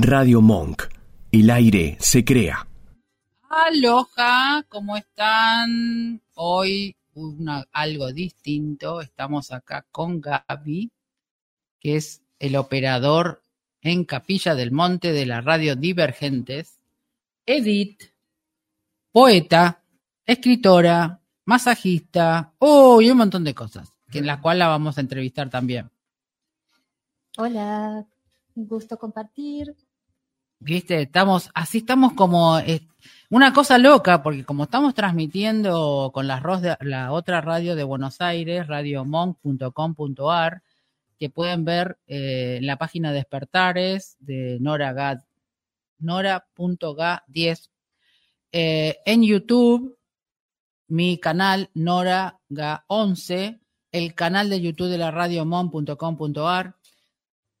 Radio Monk. El aire se crea. Aloha, ¿cómo están? Hoy una, algo distinto. Estamos acá con Gaby, que es el operador en Capilla del Monte de la radio Divergentes. Edith, poeta, escritora, masajista, oh, y un montón de cosas, que en la cual la vamos a entrevistar también. Hola, un gusto compartir. Viste, estamos, así estamos como eh, una cosa loca, porque como estamos transmitiendo con la, otra radio de Buenos Aires, radiomonk.com.ar, que pueden ver eh, en la página Despertares de Nora Gad, Nora.ga10, eh, en YouTube, mi canal Nora Ga11, el canal de YouTube de la radiomon.com.ar,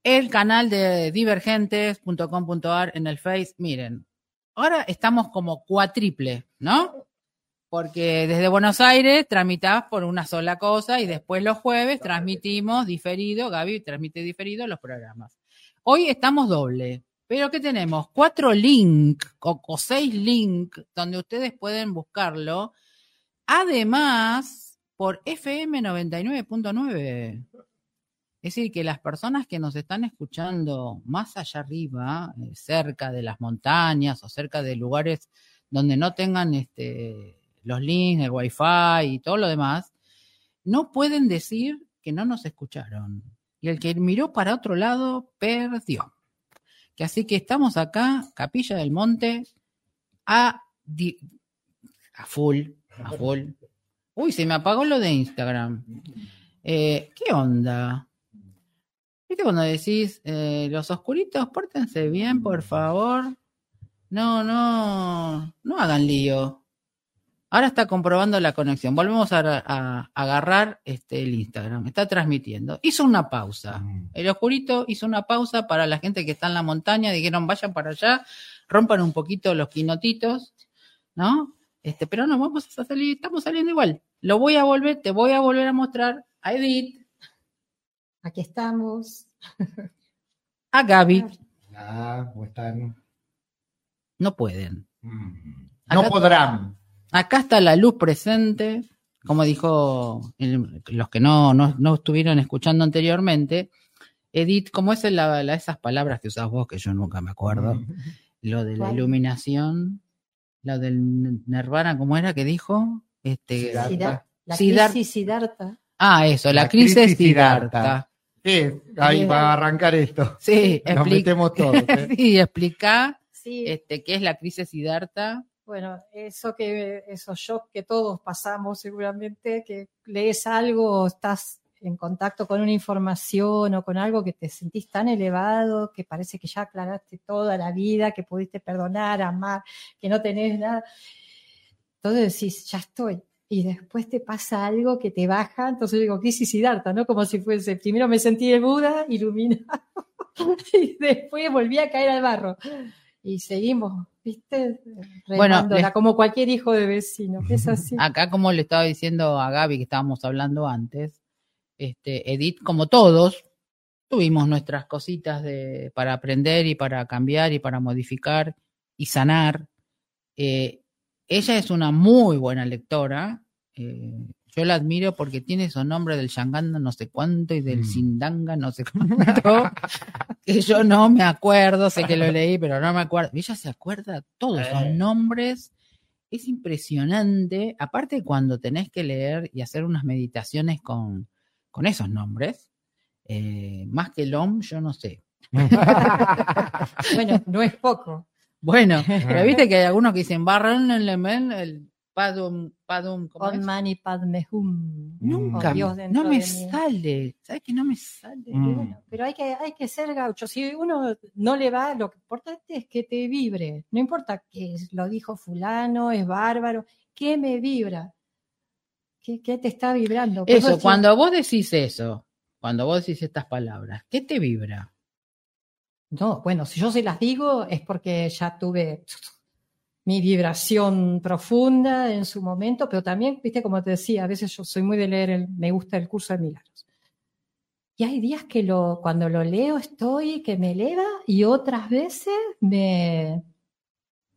el canal de divergentes.com.ar en el Face. Miren, ahora estamos como cuatriple, ¿no? Porque desde Buenos Aires tramitás por una sola cosa y después los jueves transmitimos diferido, Gaby transmite diferido los programas. Hoy estamos doble, pero ¿qué tenemos? Cuatro links o, o seis links donde ustedes pueden buscarlo. Además, por FM 99.9. Es decir, que las personas que nos están escuchando más allá arriba, eh, cerca de las montañas o cerca de lugares donde no tengan este, los links, el wifi y todo lo demás, no pueden decir que no nos escucharon. Y el que miró para otro lado perdió. Que así que estamos acá, Capilla del Monte, a, a full, a full. Uy, se me apagó lo de Instagram. Eh, ¿Qué onda? ¿Viste cuando decís, eh, los oscuritos, pórtense bien, por favor? No, no, no hagan lío. Ahora está comprobando la conexión. Volvemos a, agarrar este, el Instagram. Está transmitiendo. Hizo una pausa. El oscurito hizo una pausa para la gente que está en la montaña. Dijeron, vayan para allá, rompan un poquito los quinotitos, ¿no? Este, pero no, vamos a salir, estamos saliendo igual. Lo voy a volver, te voy a volver a mostrar a Edith Aquí estamos. A Gaby. Ah, ¿cómo están? No pueden. Mm. No Acá- podrán. Acá está la luz presente, como dijo el- los que no, no, no estuvieron escuchando anteriormente. Edith, ¿cómo es la, la- esas palabras que usas vos que yo nunca me acuerdo? Mm. Lo de la ¿Cuál? iluminación, lo del Nirvana, ¿cómo era que dijo? Este, Siddhartha. La crisis Siddhartha. ah, eso, la, La crisis, crisis Siddhartha. Sí, ahí va a arrancar esto. Sí, Nos metemos todos. ¿eh? sí, explica Sí, este, qué es la crisis Siddhartha. bueno, eso que, esos shocks que todos pasamos seguramente, que lees algo, o estás en contacto con una información o con algo que te sentís tan elevado, que parece que ya aclaraste toda la vida, que pudiste perdonar, amar, que no tenés nada. Entonces decís, ya estoy. Y después te pasa algo que te baja, entonces digo, crisis Siddhartha, ¿no? Como si fuese, primero me sentí el Buda, iluminado, y después volví a caer al barro. Y seguimos, ¿viste? Bueno, les- como cualquier hijo de vecino, es así. Acá, como le estaba diciendo a Gaby que estábamos hablando antes, este, Edith, como todos, tuvimos nuestras cositas de, para aprender y para cambiar y para modificar y sanar. Eh, ella es una muy buena lectora. eh, yo la admiro porque tiene esos nombres del Shanganda no sé cuánto y del Mm. Sindanga no sé cuánto, que yo no me acuerdo, sé que lo leí, pero no me acuerdo. Ella se acuerda todos esos Eh. nombres. Es impresionante, aparte cuando tenés que leer y hacer unas meditaciones con, con esos nombres, eh, más que el OM, yo no sé. Bueno, no es poco. Bueno, pero viste que hay algunos que dicen Barran el el Padum, Padum, ¿cómo es? On Mani Padme Hum. Nunca, Dios dentro no me sale, ¿sabes que no me sale? Mm. Bueno, pero hay que, hay que ser gaucho. Si uno no le va, lo importante es que te vibre. No importa que lo dijo fulano, es bárbaro. ¿Qué me vibra? ¿Qué, qué te está vibrando? Eso, cuando vos decís eso, cuando vos decís estas palabras, ¿qué te vibra? No, bueno, si yo se las digo es porque ya tuve mi vibración profunda en su momento, pero también, viste, como te decía, a veces yo soy muy de leer, el, me gusta el curso de milagros. Y hay días que lo, cuando lo leo estoy que me eleva y otras veces me,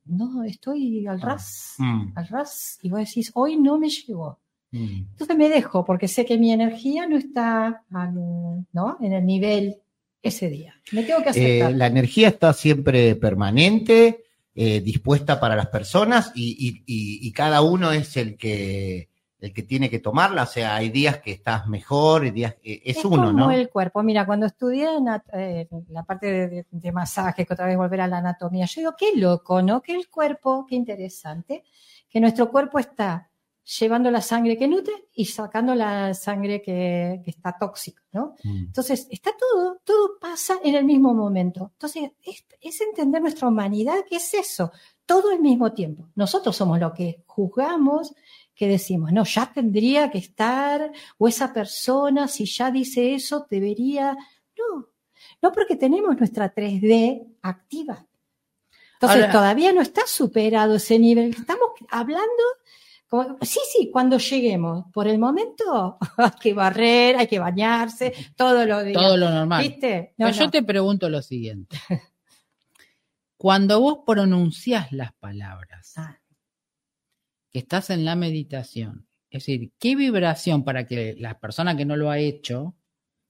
no, estoy al ras, Mm, al ras. Y vos decís, hoy no me llegó. mm. Entonces me dejo porque sé que mi energía no está al- ¿no? en el nivel ese día. Me tengo que Eh, aceptar. la energía está siempre permanente, eh, dispuesta para las personas y, y- y- y cada uno es el que, el que tiene que tomarla. O sea, hay días que estás mejor, hay días eh, es, uno, como ¿no? el cuerpo. Mira, cuando estudié eh, la parte de, de, de masaje, que otra vez volver a la anatomía, yo digo, qué loco, ¿no? Que el cuerpo, qué interesante, que nuestro cuerpo está llevando la sangre que nutre y sacando la sangre que, que está tóxica, ¿no? Mm. Entonces, está todo, todo pasa en el mismo momento. Entonces, es, es entender nuestra humanidad, que es eso, todo al mismo tiempo. Nosotros somos lo que juzgamos, que decimos, no, ya tendría que estar, o esa persona, si ya dice eso, debería. No, no porque tenemos nuestra 3D activa. Entonces, Ahora- todavía no está superado ese nivel. Estamos hablando como- sí, sí, cuando lleguemos. Por el momento hay que barrer, hay que bañarse, todo lo días. Todo lo normal. ¿Viste? No, Pero yo no. te pregunto lo siguiente. Cuando vos pronunciás las palabras, Ah, que estás en la meditación, es decir, ¿qué vibración para que la persona que no lo ha hecho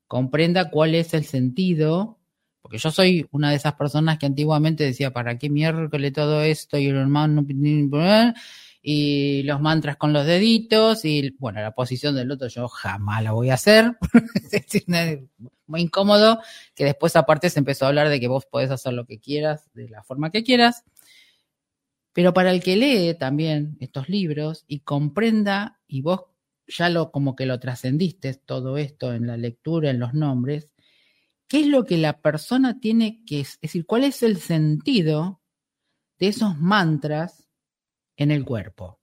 comprenda cuál es el sentido? Porque yo soy una de esas personas que antiguamente decía, ¿para qué miércoles todo esto? Y el hermano y los mantras con los deditos y bueno, la posición del otro yo jamás la voy a hacer. Es muy incómodo que después aparte se empezó a hablar de que vos podés hacer lo que quieras, de la forma que quieras. Pero para el que lee también estos libros y comprenda, y vos ya lo como que lo trascendiste todo esto en la lectura, en los nombres, ¿qué es lo que la persona tiene que, es decir, cuál es el sentido de esos mantras en el cuerpo?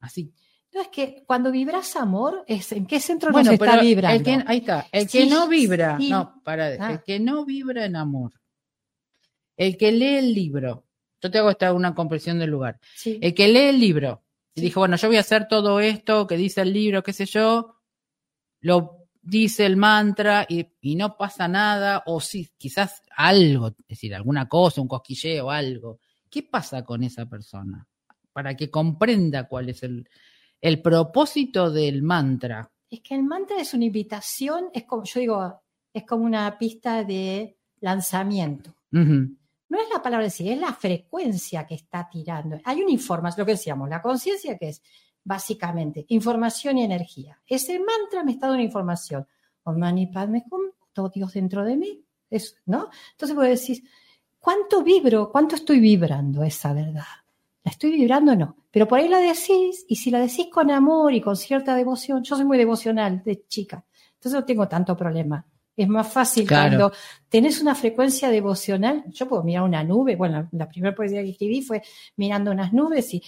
Así. No, es que cuando vibras amor, es ¿en qué centro Bueno, nos está vibrando? el que, ahí está, el Sí, que no vibra, sí. no, para, Ah. el que no vibra en amor, el que lee el libro, yo te hago esta una comprensión del lugar, Sí. el que lee el libro y dijo, bueno, yo voy a hacer todo esto que dice el libro, qué sé yo, lo dice el mantra y, y no pasa nada, o sí, quizás algo, es decir, alguna cosa, un cosquilleo, algo. ¿Qué pasa con esa persona? Para que comprenda cuál es el, el propósito del mantra. Es que el mantra es una invitación, es como, yo digo, es como una pista de lanzamiento. No es la palabra en sí, es la frecuencia que está tirando. Hay una información, lo que decíamos, la conciencia que es básicamente información y energía. Ese mantra me está dando una información. Om Mani Padme Hum, todo Dios dentro de mí. ¿no? Entonces vos decís, ¿cuánto vibro? ¿Cuánto estoy vibrando esa verdad? ¿La estoy vibrando o no? Pero por ahí la decís, y si la decís con amor y con cierta devoción, yo soy muy devocional de chica, entonces no tengo tanto problema. Es más fácil Claro. cuando tenés una frecuencia devocional. Yo puedo mirar una nube, bueno, la primera poesía que escribí fue mirando unas nubes y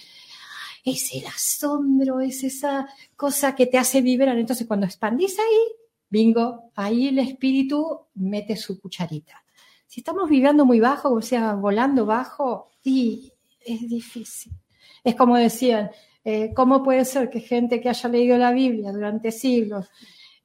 es el asombro, es esa cosa que te hace vibrar. Entonces cuando expandís ahí, bingo, ahí el espíritu mete su cucharita. Si estamos vibrando muy bajo, o sea, volando bajo, y es difícil. Es como decían, eh, ¿cómo puede ser que gente que haya leído la Biblia durante siglos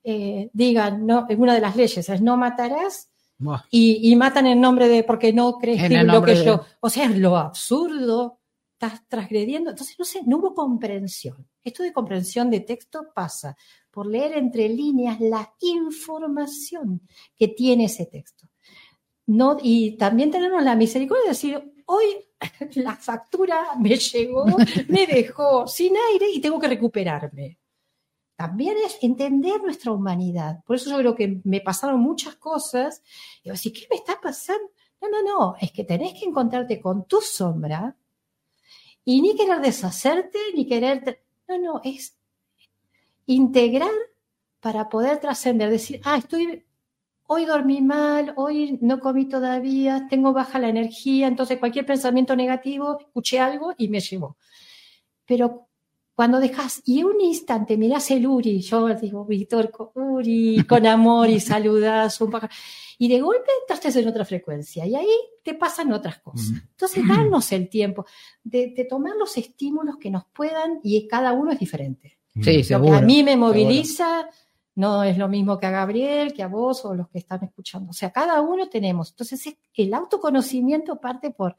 eh, digan, no, en una de las leyes es no matarás Buah. y, y matan en nombre de porque no crees En lo que de- yo, o sea, es lo absurdo, estás transgrediendo, entonces no sé, no hubo comprensión. Esto de comprensión de texto pasa por leer entre líneas la información que tiene ese texto. No, y también tenemos la misericordia de decir, hoy la factura me llegó, me dejó sin aire y tengo que recuperarme. También es entender nuestra humanidad. Por eso yo creo que me pasaron muchas cosas. Y yo decía, ¿qué me está pasando? No, no, no, es que tenés que encontrarte con tu sombra y ni querer deshacerte, ni querer... No, no, es integrar para poder trascender, decir, ah, estoy, hoy dormí mal, hoy no comí todavía, tengo baja la energía, entonces cualquier pensamiento negativo, escuché algo y me llevó. Pero cuando dejas, y en un instante miras el Uri, yo digo, Víctor, Uri, con amor y saludas, un poco, y de golpe entraste en otra frecuencia, y ahí te pasan otras cosas. Entonces, darnos el tiempo de, de tomar los estímulos que nos puedan, y cada uno es diferente. Sí, Lo que seguro. a mí me moviliza no es lo mismo que a Gabriel, que a vos o los que están escuchando. O sea, cada uno tenemos. Entonces, es- el autoconocimiento parte por,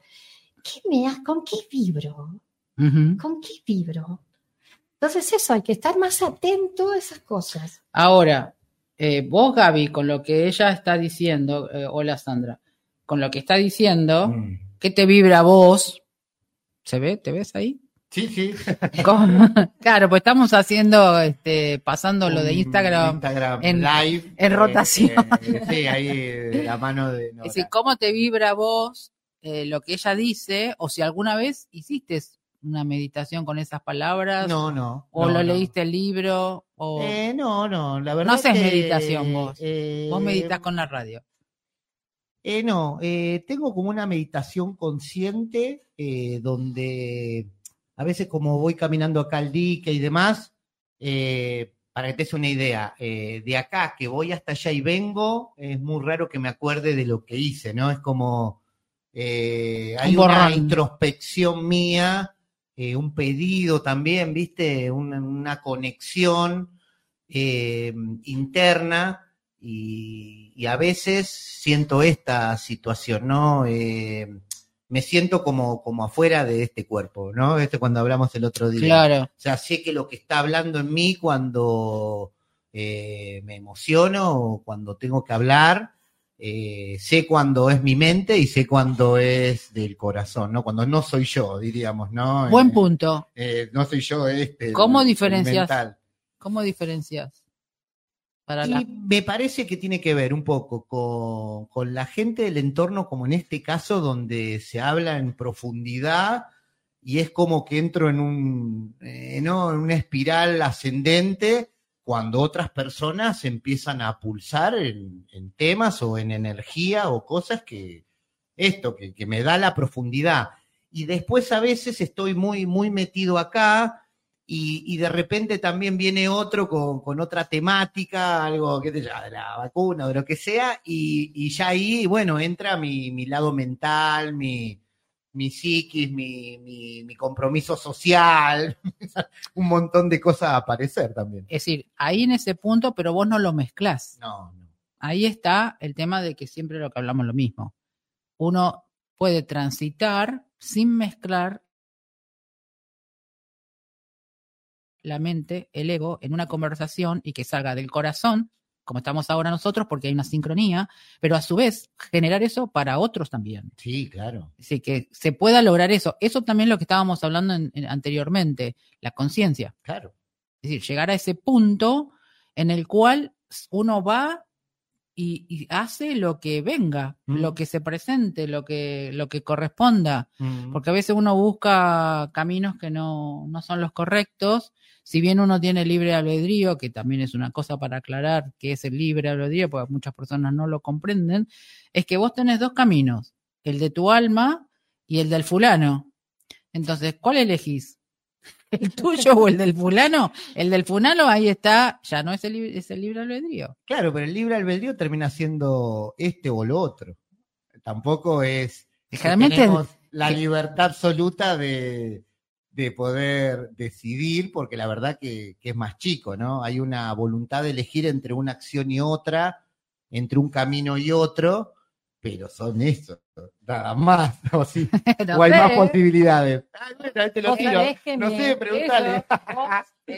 ¿qué me ha- ¿con qué vibro? ¿Con qué vibro? Entonces, eso, hay que estar más atento a esas cosas. Ahora, eh, vos, Gaby, con lo que ella está diciendo, eh, hola Sandra, con lo que está diciendo, Mm. ¿qué te vibra a vos? ¿Se ve? ¿Te ves ahí? Sí, sí. Claro, pues estamos haciendo, este, pasando lo de Instagram. Instagram en- live. en eh, rotación. eh, sí, ahí de la mano de Nora. Es decir, ¿cómo te vibra vos eh, lo que ella dice? O si alguna vez hiciste una meditación con esas palabras, No, no. o no, lo no. leíste el libro, o Eh, no, no, la verdad. haces que, meditación vos. eh, vos meditas con la radio. Eh, no, eh, tengo como una meditación consciente eh, donde a veces como voy caminando acá al dique y demás, eh, para que te des una idea, eh, de acá que voy hasta allá y vengo, es muy raro que me acuerde de lo que hice, ¿no? Es como eh, hay Un una introspección mía, un pedido también, ¿viste? Una, una conexión interna y, y a veces siento esta situación, ¿no? Me siento como, como afuera de este cuerpo, ¿no? Este cuando hablamos el otro día. Claro. O sea, sé que lo que está hablando en mí cuando eh, me emociono o cuando tengo que hablar, eh, sé cuando es mi mente y sé cuando es del corazón, ¿no? Cuando no soy yo, diríamos, ¿no? Buen Eh, punto. eh, no soy yo este. ¿Cómo diferencias? mental. ¿Cómo diferencias? Para Y la... me parece que tiene que ver un poco con, con la gente del entorno, como en este caso, donde se habla en profundidad y es como que entro en un, eh, ¿no? en una espiral ascendente cuando otras personas empiezan a pulsar en, en temas o en energía o cosas que esto, que, que me da la profundidad. Y después a veces estoy muy, muy metido acá y, y de repente también viene otro con, con otra temática, algo que te de la vacuna o de lo que sea, y, y ya ahí, bueno, entra mi, mi lado mental, mi, mi psiquis, mi, mi, mi compromiso social, un montón de cosas a aparecer también. Es decir, ahí en ese punto, pero vos no lo mezclás. No, no. Ahí está el tema de que siempre lo que hablamos lo mismo. Uno puede transitar sin mezclar la mente, el ego, en una conversación y que salga del corazón, como estamos ahora nosotros, porque hay una sincronía, pero a su vez generar eso para otros también. Sí, claro. Así que se pueda lograr eso. Eso también es lo que estábamos hablando en- en- anteriormente, la conciencia. Claro. Es decir, llegar a ese punto en el cual uno va y, y hace lo que venga, Mm. lo que se presente, lo que, lo que corresponda. Mm. Porque a veces uno busca caminos que no, no son los correctos. Si bien uno tiene libre albedrío, que también es una cosa para aclarar que es el libre albedrío, porque muchas personas no lo comprenden, es que vos tenés dos caminos, el de tu alma y el del fulano. Entonces, ¿cuál elegís? ¿El tuyo o el del fulano? El del fulano, ahí está, ya no es el, libre- es el libre albedrío. Claro, pero el libre albedrío termina siendo este o lo otro. Tampoco es que tenemos la libertad absoluta de, de poder decidir, porque la verdad que, que es más chico, ¿no? Hay una voluntad de elegir entre una acción y otra, entre un camino y otro, pero son eso, nada más. O, sí, No o hay sé. más posibilidades. Ay, bueno, ahí te lo tiro. No sé, pregúntale.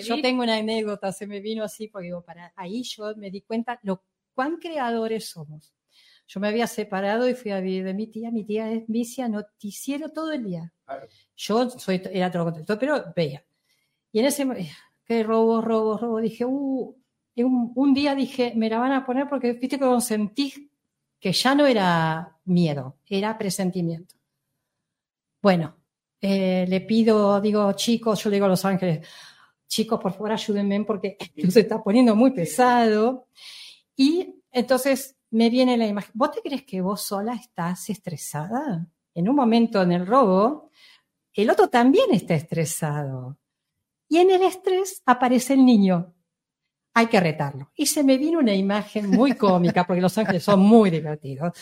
Yo tengo una anécdota, se me vino así, porque digo, para ahí yo me di cuenta lo cuán creadores somos. Yo me había separado y fui a vivir de mi tía. Mi tía es vicia noticiero todo el día. Claro. Yo soy, era todo lo contrario, pero veía. Y en ese, que robo, robo, robo, dije, uh, un, un día dije, me la van a poner porque viste que sentí que ya no era miedo, era presentimiento. Bueno, eh, le pido, digo, chicos, yo le digo a Los Ángeles, chicos, por favor ayúdenme porque se está poniendo muy pesado. Y entonces me viene la imagen, ¿vos te crees que vos sola estás estresada? En un momento en el robo, el otro también está estresado. Y en el estrés aparece el niño. Hay que retarlo. Y se me vino una imagen muy cómica, porque los ángeles son muy divertidos.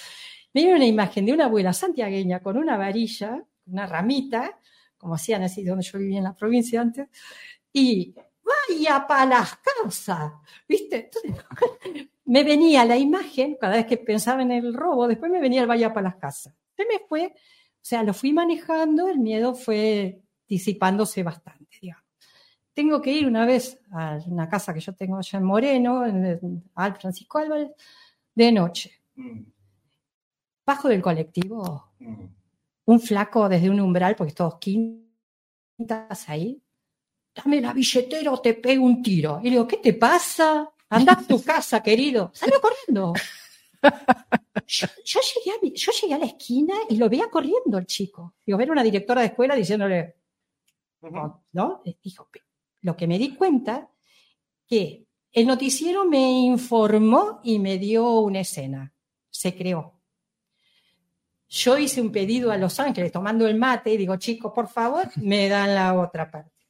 Me vino una imagen de una abuela santiagueña con una varilla, una ramita, como hacían así donde yo vivía en la provincia antes, y vaya para las casas, ¿viste? Entonces, me venía la imagen, cada vez que pensaba en el robo, después me venía el vaya para las casas. Se me fue, o sea, lo fui manejando, el miedo fue disipándose bastante, digamos. Tengo que ir una vez a una casa que yo tengo allá en Moreno, en al Francisco Álvarez, de noche. Bajo del colectivo, un flaco desde un umbral, porque todos quintas ahí, dame la billetera o te pego un tiro. Y le digo, ¿qué te pasa? Anda a tu casa, querido. Salió corriendo. Yo, yo llegué a, yo llegué a la esquina y lo veía corriendo el chico. Digo, ver una directora de escuela diciéndole, ¿no? Dijo, lo que me di cuenta que el noticiero me informó y me dio una escena. Se creó. Yo hice un pedido a Los Ángeles tomando el mate y digo, chicos, por favor, me dan la otra parte.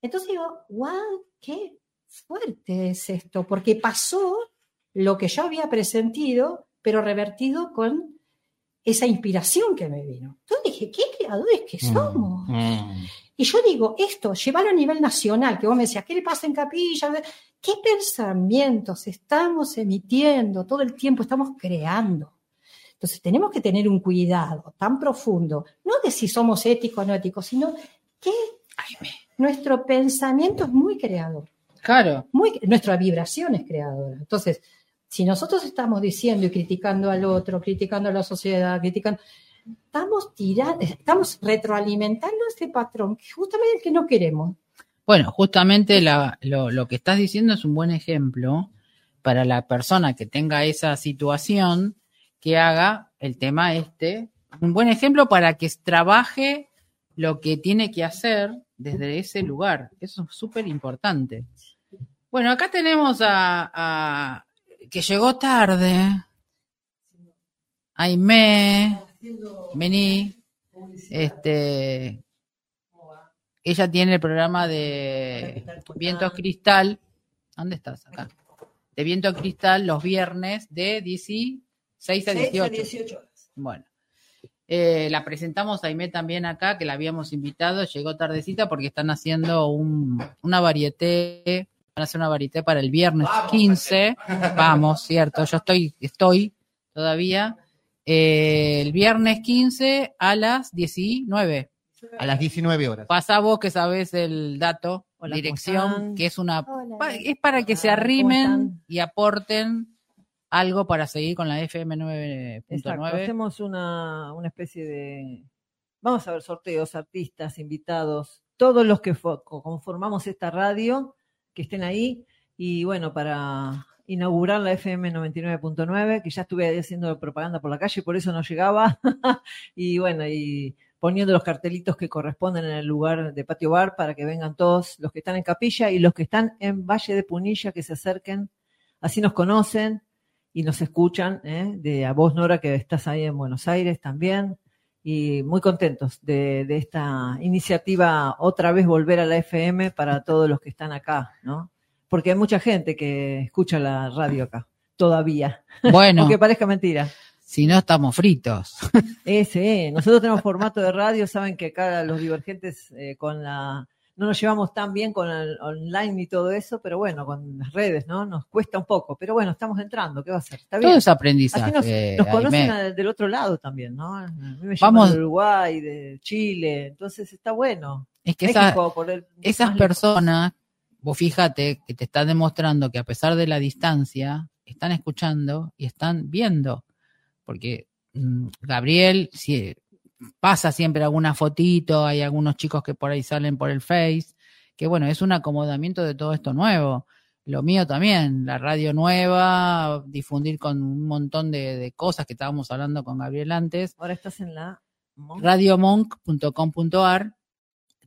Entonces digo, wow, qué fuerte es esto, porque pasó lo que yo había presentido, pero revertido con esa inspiración que me vino. Entonces dije, ¿qué creadores que somos? Mm. Y yo digo, esto, llevarlo a nivel nacional, que vos me decías, ¿qué le pasa en Capilla? ¿Qué pensamientos estamos emitiendo todo el tiempo? Estamos creando. Entonces tenemos que tener un cuidado tan profundo, no de si somos éticos o no éticos, sino que nuestro pensamiento es muy creador, Claro. muy, nuestra vibración es creadora. Entonces, si nosotros estamos diciendo y criticando al otro, criticando a la sociedad, criticando, estamos tirando, estamos retroalimentando ese patrón, que justamente el que no queremos. Bueno, justamente la- lo, lo que estás diciendo es un buen ejemplo para la persona que tenga esa situación que haga el tema este. Un buen ejemplo para que trabaje lo que tiene que hacer desde ese lugar. Eso es súper importante. Bueno, acá tenemos a, a- que llegó tarde. Aimé, vení. Este, ella tiene el programa de Vientos Cristal. ¿Dónde estás? Acá. De Viento Cristal los viernes de 16 a 18. Bueno. Eh, la presentamos a Aimé también acá, que la habíamos invitado, llegó tardecita porque están haciendo un, una varieté, van a hacer una varieté para el viernes 15. Vamos, cierto, yo estoy, estoy todavía. Eh, el viernes 15 a las 19. A las 19 horas. Pasa vos que sabés el dato, Hola, ¿cómo dirección, que es una Hola. es para que se Hola, ¿cómo arrimen y aporten algo para seguir con la FM Exacto, 9.9. hacemos una, una especie de... Vamos a ver sorteos, artistas, invitados, todos los que fo- co- conformamos esta radio, que estén ahí. Y bueno, para inaugurar la FM 99.9, que ya estuve haciendo propaganda por la calle, por eso no llegaba. y bueno, y poniendo los cartelitos que corresponden en el lugar de patio bar para que vengan todos los que están en Capilla y los que están en Valle de Punilla que se acerquen. Así nos conocen y nos escuchan, ¿eh? de a vos, Nora, que estás ahí en Buenos Aires también, y muy contentos de, de esta iniciativa, otra vez volver a la FM para todos los que están acá, ¿no? Porque hay mucha gente que escucha la radio acá, todavía, Bueno, aunque parezca mentira. si no estamos fritos. Ese, nosotros tenemos formato de radio, saben que acá los divergentes eh, con la no nos llevamos tan bien con el online y todo eso, pero bueno, con las redes, ¿no? Nos cuesta un poco, pero bueno, estamos entrando, ¿qué va a ser? Está Todo bien. es Así aprendizaje. nos, nos conocen del otro lado también, ¿no? A mí me Vamos- de Uruguay, de Chile, entonces está bueno. Es que esa- México, por el- esas personas, vos fíjate que te están demostrando que a pesar de la distancia, están escuchando y están viendo. Porque mm, Gabriel si, pasa siempre alguna fotito, hay algunos chicos que por ahí salen por el Face, que bueno, es un acomodamiento de todo esto nuevo. Lo mío también, la radio nueva, difundir con un montón de, de cosas que estábamos hablando con Gabriel antes Ahora estás en la... Mon- radiomonk.com.ar,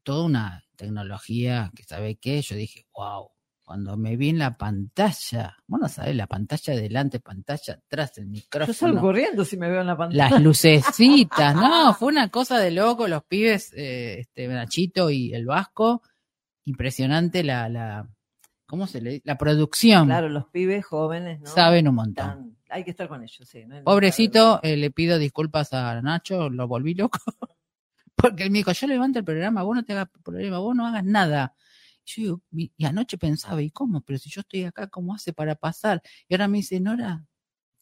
toda una tecnología que sabe qué, yo dije, wow, cuando me vi en la pantalla, bueno, sabes, la pantalla delante, pantalla atrás, el Yo salgo micrófono, corriendo si me veo en la pantalla. las lucecitas, no, fue una cosa de loco, los pibes, eh, este Nachito y el Vasco, impresionante la, la, ¿cómo se le dice? La producción, Claro, los pibes jóvenes, ¿no? saben un montón. Hay que estar con ellos, sí. no Pobrecito, eh, le pido disculpas a Nacho, lo volví loco. Porque él me dijo, yo levanto el programa, vos no te hagas problema, vos no hagas nada. Yo digo, y y anoche pensaba, ¿y cómo? Pero si yo estoy acá, ¿cómo hace para pasar? Y ahora me dice, Nora,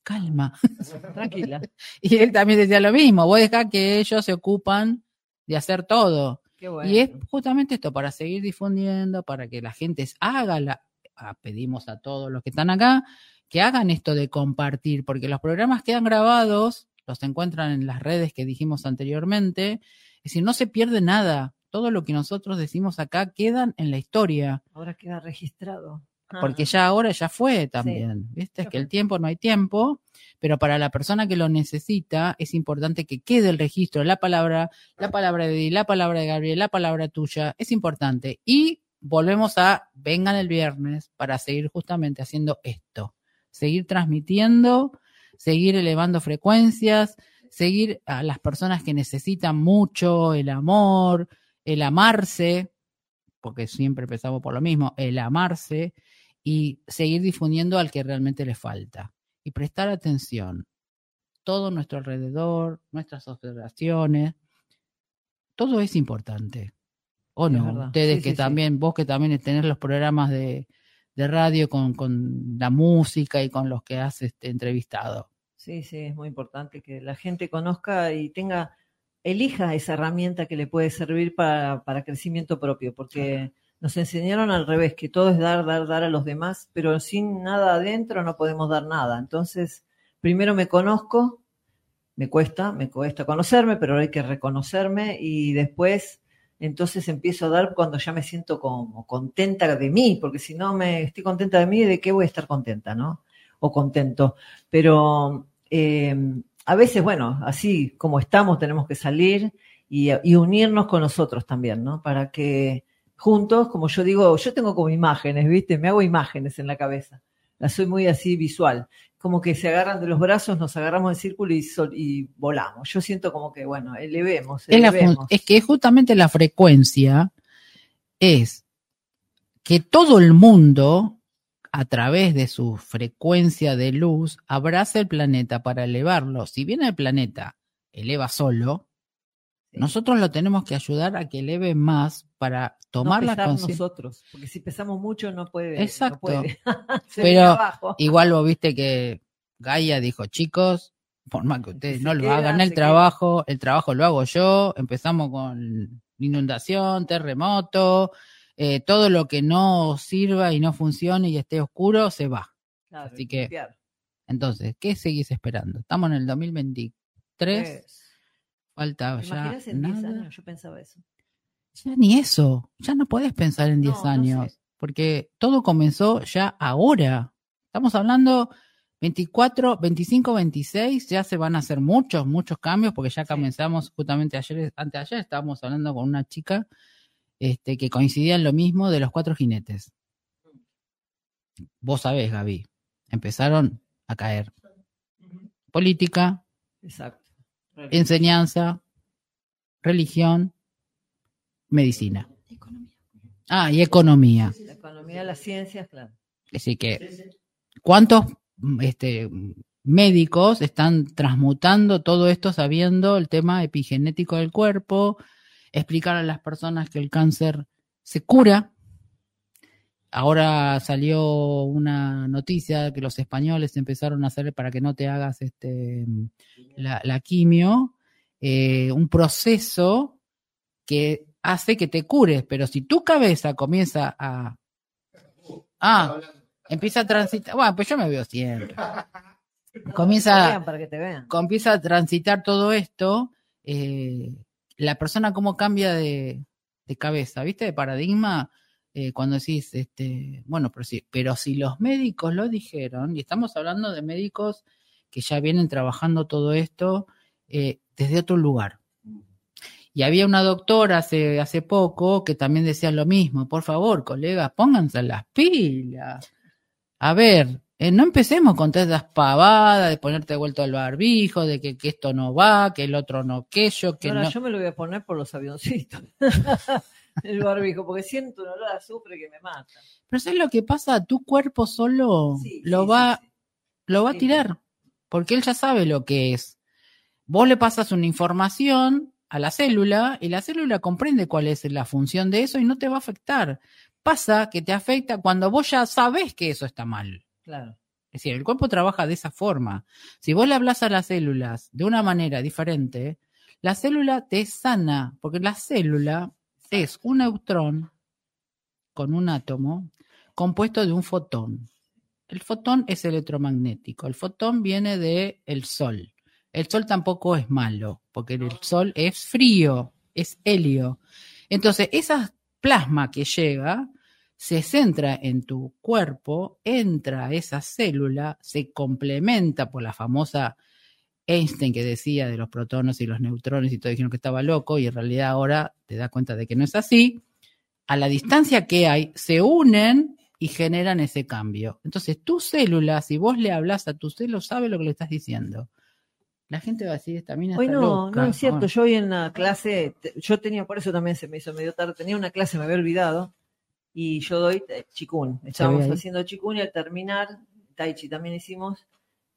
calma. Tranquila. Y él también decía lo mismo, vos dejá que ellos se ocupan de hacer todo. Qué bueno. Y es justamente esto, para seguir difundiendo, para que la gente haga la, pedimos a todos los que están acá, que hagan esto de compartir, porque los programas quedan grabados, los encuentran en las redes que dijimos anteriormente, es decir, no se pierde nada. Todo lo que nosotros decimos acá quedan en la historia, Ahora queda registrado. Ah, porque ya ahora ya fue también, ¿viste? Es que el tiempo no hay tiempo, pero para la persona que lo necesita es importante que quede el registro, la palabra, la palabra de Di, la palabra de Gabriel, la palabra tuya, es importante. Y volvemos a, vengan el viernes para seguir justamente haciendo esto, seguir transmitiendo, seguir elevando frecuencias, seguir a las personas que necesitan mucho el amor, el amarse, porque siempre empezamos por lo mismo, el amarse y seguir difundiendo al que realmente le falta y prestar atención. Todo nuestro alrededor, nuestras observaciones, todo es importante. ¿O no? Ustedes Sí, que sí, sí. también, vos que también tenés los programas de, de radio con, con la música y con los que has este, entrevistado. Sí, sí, es muy importante que la gente conozca y tenga, elija esa herramienta que le puede servir para, para crecimiento propio, porque nos enseñaron al revés, que todo es dar, dar, dar a los demás, pero sin nada adentro no podemos dar nada. Entonces, primero me conozco, me cuesta, me cuesta conocerme, pero hay que reconocerme y después entonces empiezo a dar cuando ya me siento como contenta de mí, porque si no me estoy contenta de mí, ¿de qué voy a estar contenta, no? O contento. Pero eh, a veces, bueno, así como estamos, tenemos que salir y, y unirnos con nosotros también, ¿no? Para que juntos, como yo digo, yo tengo como imágenes, ¿viste? Me hago imágenes en la cabeza. La soy muy así visual. Como que se agarran de los brazos, nos agarramos en círculo y, sol- y volamos. Yo siento como que, bueno, elevemos, Es, elevemos. es que justamente la frecuencia es que todo el mundo, a través de su frecuencia de luz, abraza el planeta para elevarlo. Si bien el planeta eleva solo, nosotros lo tenemos que ayudar a que eleve más para tomar no la conciencia. nosotros, porque si pesamos mucho no puede. Exacto. no puede. Pero. Igual vos viste que Gaia dijo, chicos, por más que ustedes se no lo queda, hagan el trabajo, el trabajo lo hago yo, empezamos con inundación, terremoto, eh, todo lo que no sirva y no funcione y esté oscuro, se va. Claro, así que- limpiar. Entonces, ¿qué seguís esperando? Estamos en el 2023, Es. falta ¿Te ya en 10 nada. años? Yo pensaba eso. Ya ni eso, ya no podés pensar en 10 No, no años, sé. porque todo comenzó ya ahora. Estamos hablando 24, 25, 26, ya se van a hacer muchos, muchos cambios, porque ya Sí. comenzamos justamente ayer, antes de ayer estábamos hablando con una chica este, que coincidía en lo mismo de los cuatro jinetes. Vos sabés, Gaby, empezaron a caer. Política, Exacto. enseñanza, religión, medicina. Ah, y economía. La economía, las ciencias, claro. Así que, ¿cuántos este, médicos están transmutando todo esto sabiendo el tema epigenético del cuerpo, explicar a las personas que el cáncer se cura? Ahora salió una noticia que los españoles empezaron a hacer para que no te hagas este, la, la quimio, eh, un proceso que hace que te cures, pero si tu cabeza comienza a... Ah, empieza a transitar, bueno, pues yo me veo siempre. Comienza, Vean para que te vean. comienza a transitar todo esto, eh, la persona cómo cambia de, cabeza, ¿viste? De paradigma, eh, cuando decís, este, bueno, pero si, pero si los médicos lo dijeron, y estamos hablando de médicos que ya vienen trabajando todo esto eh, desde otro lugar. Y había una doctora hace, hace poco que también decía lo mismo, por favor, colegas, pónganse las pilas. A ver, eh, no empecemos con todas esas pavadas de ponerte vuelto al barbijo, de que, que esto no va, que el otro no aquello, que Ahora no. yo me lo voy a poner por los avioncitos. el barbijo, porque siento un olor a azufre que me mata. Pero ¿sabes lo que pasa? Tu cuerpo solo Sí, lo sí, va, sí, lo va a tirar, porque él ya sabe lo que es. Vos le pasas una información a la célula y la célula comprende cuál es la función de eso y no te va a afectar. pasa que te afecta cuando vos ya sabés que eso está mal. Claro. Es decir, el cuerpo trabaja de esa forma. Si vos le hablas a las células de una manera diferente, la célula te sana, porque la célula es un neutrón con un átomo compuesto de un fotón. El fotón es electromagnético. El fotón viene del el sol. El sol tampoco es malo, porque el sol es frío, es helio. Entonces, esa plasma que llega se centra en tu cuerpo, entra a esa célula, se complementa por la famosa Einstein que decía de los protones y los neutrones y todo dijeron que estaba loco y en realidad ahora te das cuenta de que no es así. A la distancia que hay, se unen y generan ese cambio. Entonces, tu célula, si vos le hablas a tu célula, sabe lo que le estás diciendo. La gente va a decir, esta mina Hoy está no, loca. no es cierto. Ah. Yo hoy en la clase, yo tenía, por eso también se me hizo medio tarde, tenía una clase, me había olvidado, y yo doy eh, chikun. Estábamos haciendo chikun y al terminar, tai chi también hicimos,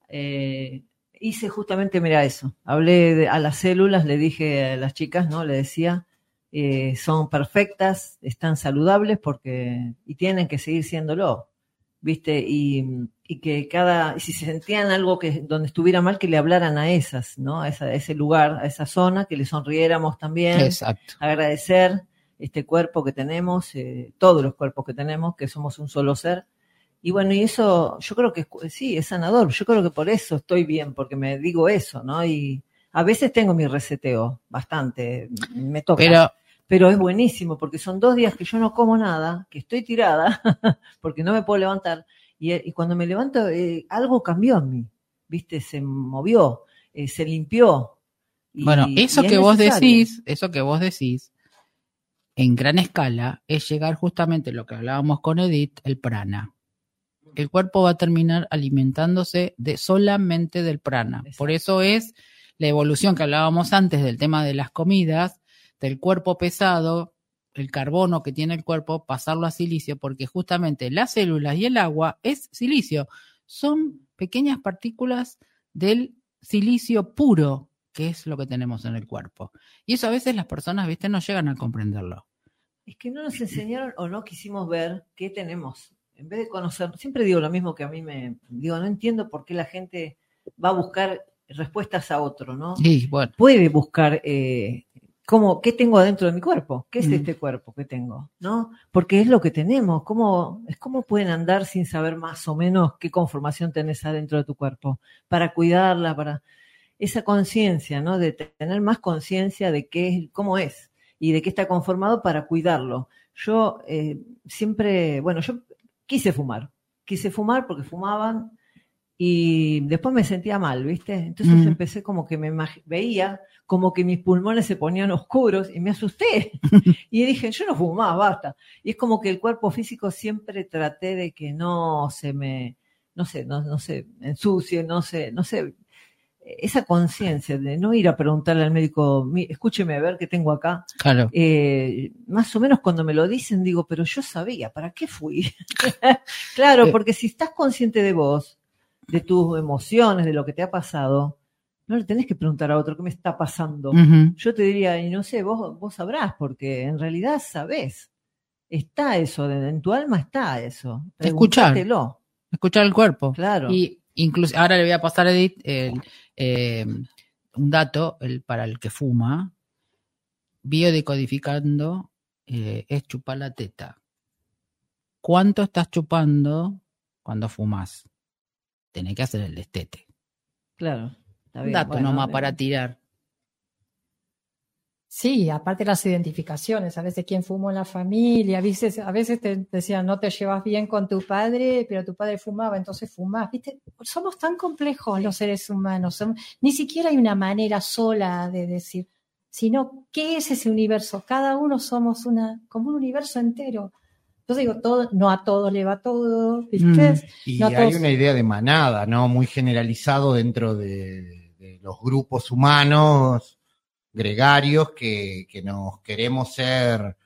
eh, hice justamente, mira eso, hablé de- a las células, le dije a las chicas, ¿no? Le decía, eh, son perfectas, están saludables porque, y tienen que seguir siéndolo, ¿viste? Y, y que cada, si se sentían algo que donde estuviera mal, que le hablaran a esas, ¿no? A, esa- a ese lugar, a esa zona, que le sonriéramos también, Exacto. agradecer este cuerpo que tenemos, eh, todos los cuerpos que tenemos, que somos un solo ser. Y bueno, y eso yo creo que sí, es sanador. Yo creo que por eso estoy bien, porque me digo eso, ¿no? Y a veces tengo mi reseteo, bastante, me toca. Pero Pero es buenísimo, porque son dos días que yo no como nada, que estoy tirada, porque no me puedo levantar. Y, y cuando me levanto, eh, algo cambió en mí, ¿viste? Se movió, eh, se limpió. Y- Bueno, eso es que vos decís, eso que vos decís, en gran escala, es llegar justamente lo que hablábamos con Edith, el prana. El cuerpo va a terminar alimentándose de solamente del prana. Exacto. Por eso es la evolución que hablábamos antes del tema de las comidas, del cuerpo pesado, el carbono que tiene el cuerpo, pasarlo a silicio, porque justamente las células y el agua es silicio. Son pequeñas partículas del silicio puro, que es lo que tenemos en el cuerpo. Y eso a veces las personas, viste, no llegan a comprenderlo. Es que no nos enseñaron o no quisimos ver qué tenemos. En vez de conocer, siempre digo lo mismo que a mí me digo, no entiendo por qué la gente va a buscar respuestas a otro, ¿no? Y bueno, Puede buscar eh, cómo, qué tengo adentro de mi cuerpo, qué es Mm. este cuerpo que tengo, ¿no? Porque es lo que tenemos. ¿Cómo, es cómo pueden andar sin saber más o menos qué conformación tenés adentro de tu cuerpo? Para cuidarla, para esa conciencia, ¿no? De tener más conciencia de qué es, cómo es y de qué está conformado para cuidarlo. Yo eh, siempre, bueno, yo quise fumar, quise fumar porque fumaban y después me sentía mal, ¿viste? Entonces Mm. empecé como que me veía como que mis pulmones se ponían oscuros y me asusté. y dije, yo no fumo más, basta. Y es como que el cuerpo físico siempre traté de que no se me, no sé, no, no se ensucie, no sé, no sé, esa conciencia de no ir a preguntarle al médico, "Mi- escúcheme a ver qué tengo acá. claro. Eh, más o menos cuando me lo dicen digo, pero yo sabía, ¿para qué fui? claro, Eh. porque si estás consciente de vos, de tus emociones, de lo que te ha pasado, no le tenés que preguntar a otro qué me está pasando. Yo te diría, y no sé, vos, vos sabrás, porque en realidad sabés. Está eso, en tu alma está eso. Escuchar. Escuchar el cuerpo. Claro. Y incluso, ahora le voy a pasar a Edith el, eh, un dato el, para el que fuma. Biodecodificando eh, es chupar la teta. ¿Cuánto estás chupando cuando fumas? Tenés que hacer el destete. claro. Está bien, dato bueno, nomás eh, para tirar. Sí, aparte las identificaciones, a veces quién fumó en la familia, a veces, a veces te decían no te llevas bien con tu padre, pero tu padre fumaba, entonces fumás, ¿viste? Somos tan complejos los seres humanos, son- ni siquiera hay una manera sola de decir, sino qué es ese universo, cada uno somos una, como un universo entero. Yo digo, todo, no a todos le va todo, ¿viste? Mm. Y No hay todos- una idea de manada, ¿no? Muy generalizado dentro de, de los grupos humanos gregarios que, que nos queremos ser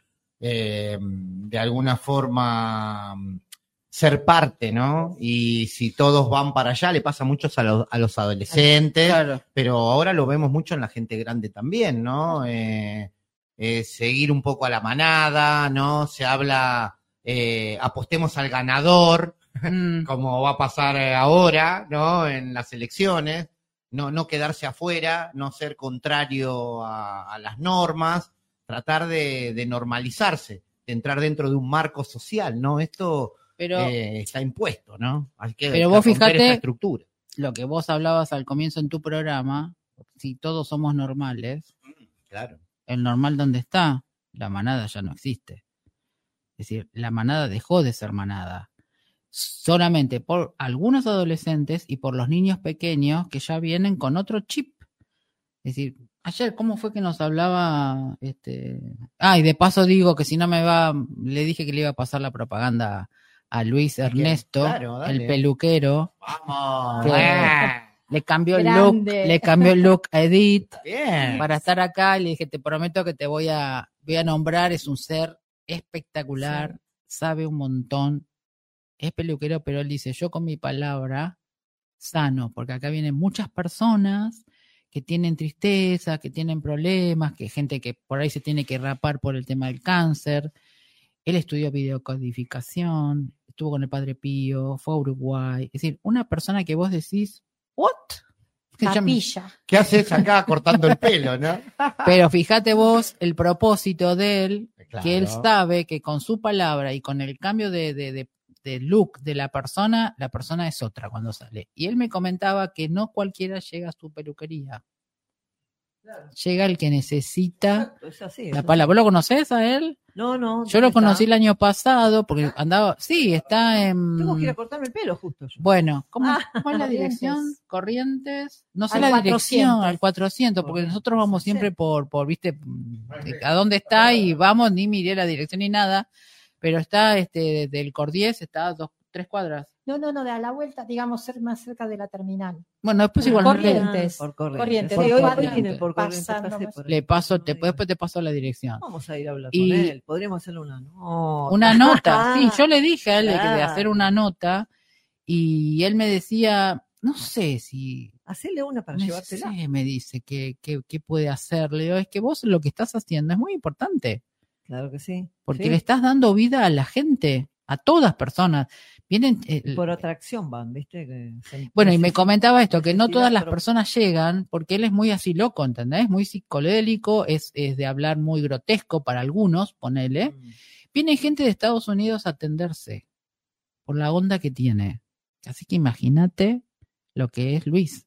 eh, de alguna forma ser parte, ¿no? Y si todos van para allá, le pasa mucho a los, a los adolescentes, Claro. pero ahora lo vemos mucho en la gente grande también, ¿no? Eh, eh, seguir un poco a la manada, ¿no? Se habla eh, apostemos al ganador, Mm, como va a pasar eh, ahora, ¿no? En las elecciones, no, no quedarse afuera, no ser contrario a, a las normas, tratar de, de normalizarse, de entrar dentro de un marco social, ¿no? Esto pero eh, está impuesto, ¿no? Hay que Pero vos fijate- estructura. lo que vos hablabas al comienzo en tu programa, si todos somos normales, Claro. el normal dónde está, la manada ya no existe. Es decir, la manada dejó de ser manada. Solamente por algunos adolescentes y por los niños pequeños que ya vienen con otro chip. Es decir, ayer, ¿cómo fue que nos hablaba? Este... Ah, y de paso digo que si no me va, le dije que le iba a pasar la propaganda a Luis Ernesto, Claro, el peluquero. Vamos. Que- Le cambió el look, le cambió el look a Edith Bien. para estar acá y le dije, te prometo que te voy a, voy a nombrar, es un ser espectacular, sabe un montón, es peluquero, pero él dice, yo con mi palabra sano, porque acá vienen muchas personas que tienen tristeza, que tienen problemas, que gente que por ahí se tiene que rapar por el tema del cáncer. Él estudió videocodificación, estuvo con el Padre Pío, fue a Uruguay. Es decir, una persona que vos decís, ¿what? Capilla. ¿Qué haces acá cortando el pelo, no? Pero fíjate vos el propósito de él, Claro. que él sabe que con su palabra y con el cambio de, de, de- de look de la persona, la persona es otra cuando sale. Y él me comentaba que no cualquiera llega a su peluquería. Llega el que necesita Exacto, es así. es la así. palabra. ¿Vos lo conocés a él? No, no. Yo lo ¿dónde conocí el año pasado porque andaba, sí, está en... Tengo que ir a cortarme el pelo justo yo. Bueno, ¿cómo, Ah, cómo es la dirección? Corrientes. No sé Al la 400. dirección, al 400, porque Corrientes, nosotros vamos sí. siempre por, por, viste, mm, a dónde está y vamos, ni miré la dirección ni nada, pero está, este, del Cordiés, está a dos, tres cuadras. No, no, no, de a la vuelta, digamos, ser más cerca de la terminal. Bueno, después Por igual Corrientes. Por corrientes. Corrientes, Corrientes. por corrientes. Por ahí. le paso, te, después te paso la dirección. Vamos a ir a hablar Y- con él. Podríamos hacerle una nota. Una nota, sí, yo le dije a él de hacer una nota y él me decía, no sé si Hacele una para No llevártela. sé, me dice que, que, que puede hacer. Le digo, es que vos lo que estás haciendo es muy importante, Claro que sí. porque Sí. le estás dando vida a la gente, a todas personas. Vienen, eh, Por atracción van, ¿viste? Que se- bueno, y me comentaba esto, que no todas las personas llegan, porque él es muy así loco, ¿entendés? Muy psicodélico, es, es de hablar muy grotesco para algunos, ponele. Mm. Viene gente de Estados Unidos a atenderse por la onda que tiene. Así que imagínate lo que es Luis.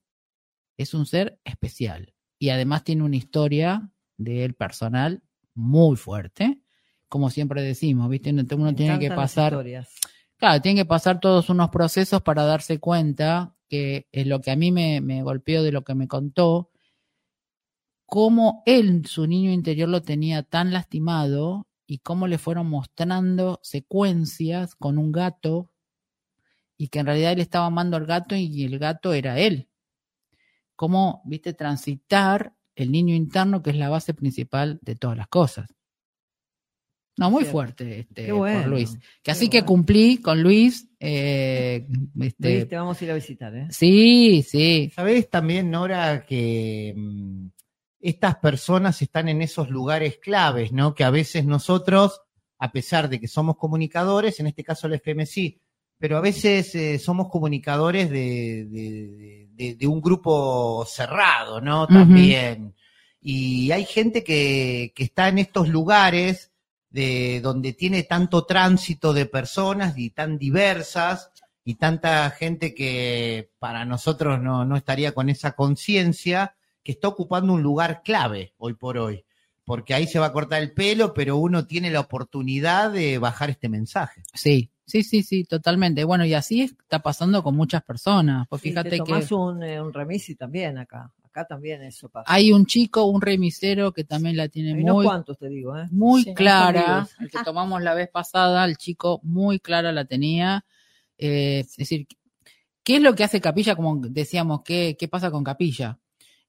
Es un ser especial. Y además tiene una historia de él personal muy fuerte. Como siempre decimos, ¿viste? Uno, tiene que pasar, claro, tiene que pasar todos unos procesos para darse cuenta que es lo que a mí me, me golpeó de lo que me contó, cómo él, su niño interior, lo tenía tan lastimado y cómo le fueron mostrando secuencias con un gato y que en realidad él estaba amando al gato y el gato era él. Cómo, viste, transitar el niño interno que es la base principal de todas las cosas. No, muy Cierto. fuerte este, Qué por. Luis. Que Qué así que cumplí con Luis. eh, este, Luis, te vamos a ir a visitar, ¿eh? sí, sí. ¿Sabés también, Nora, que mm, estas personas están en esos lugares claves, ¿no? Que a veces nosotros, a pesar de que somos comunicadores, en este caso el FM sí, pero a veces eh, somos comunicadores de, de- de- de un grupo cerrado, ¿no? También. Y hay gente que, que está en estos lugares de donde tiene tanto tránsito de personas y tan diversas y tanta gente que para nosotros no, no estaría con esa conciencia, que está ocupando un lugar clave hoy por hoy. Porque ahí se va a cortar el pelo, pero uno tiene la oportunidad de bajar este mensaje. Sí, sí, sí, sí, totalmente. Bueno, y así está pasando con muchas personas. Pues Sí, fíjate te que tomás un, eh, un remis y también acá. Acá también eso pasa. hay un chico, un remisero que también la tiene Hay muy, cuantos, te digo, ¿eh? muy Sí, clara. El que tomamos la vez pasada, el chico muy clara la tenía. Eh, es decir, ¿qué es lo que hace Capilla? Como decíamos, ¿qué, qué pasa con Capilla?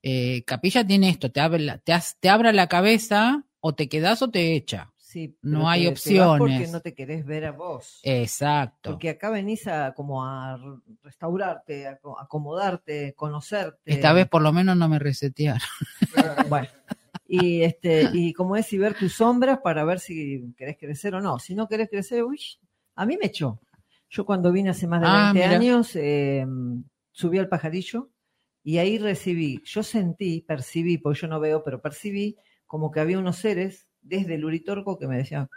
Eh, Capilla tiene esto, te abre, la, te, has- te abra la cabeza o te quedas o te echa. Sí, No hay te- opciones. porque no te querés ver a vos. Exacto. Porque acá venís a como a restaurarte, a co- acomodarte, conocerte. Esta vez por lo menos no me resetearon. Bueno. Y este, y como es, y ver tus sombras para ver si querés crecer o no. Si no querés crecer, uy, A mí me echó. Yo cuando vine hace más de Ah, 20 mira. años, eh, subí al pajarillo y ahí recibí, yo sentí, percibí, porque yo no veo, pero percibí como que había unos seres desde el Uritorco que me decían,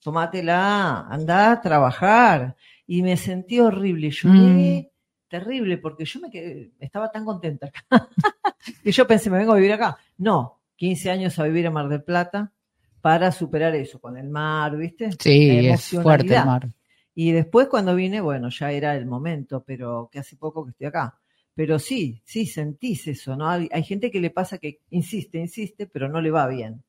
tomátela, anda a trabajar. Y me sentí horrible, lloré terrible, porque yo me quedé, estaba tan contenta acá. y yo pensé, me vengo a vivir acá. No, 15 años a vivir en Mar del Plata para superar eso, con el mar, ¿viste? Sí, es fuerte el mar. Y después cuando vine, bueno, ya era el momento, pero que hace poco que estoy acá. Pero sí, sí, sentís eso, ¿no? Hay, hay gente que le pasa que insiste, insiste, pero no le va bien.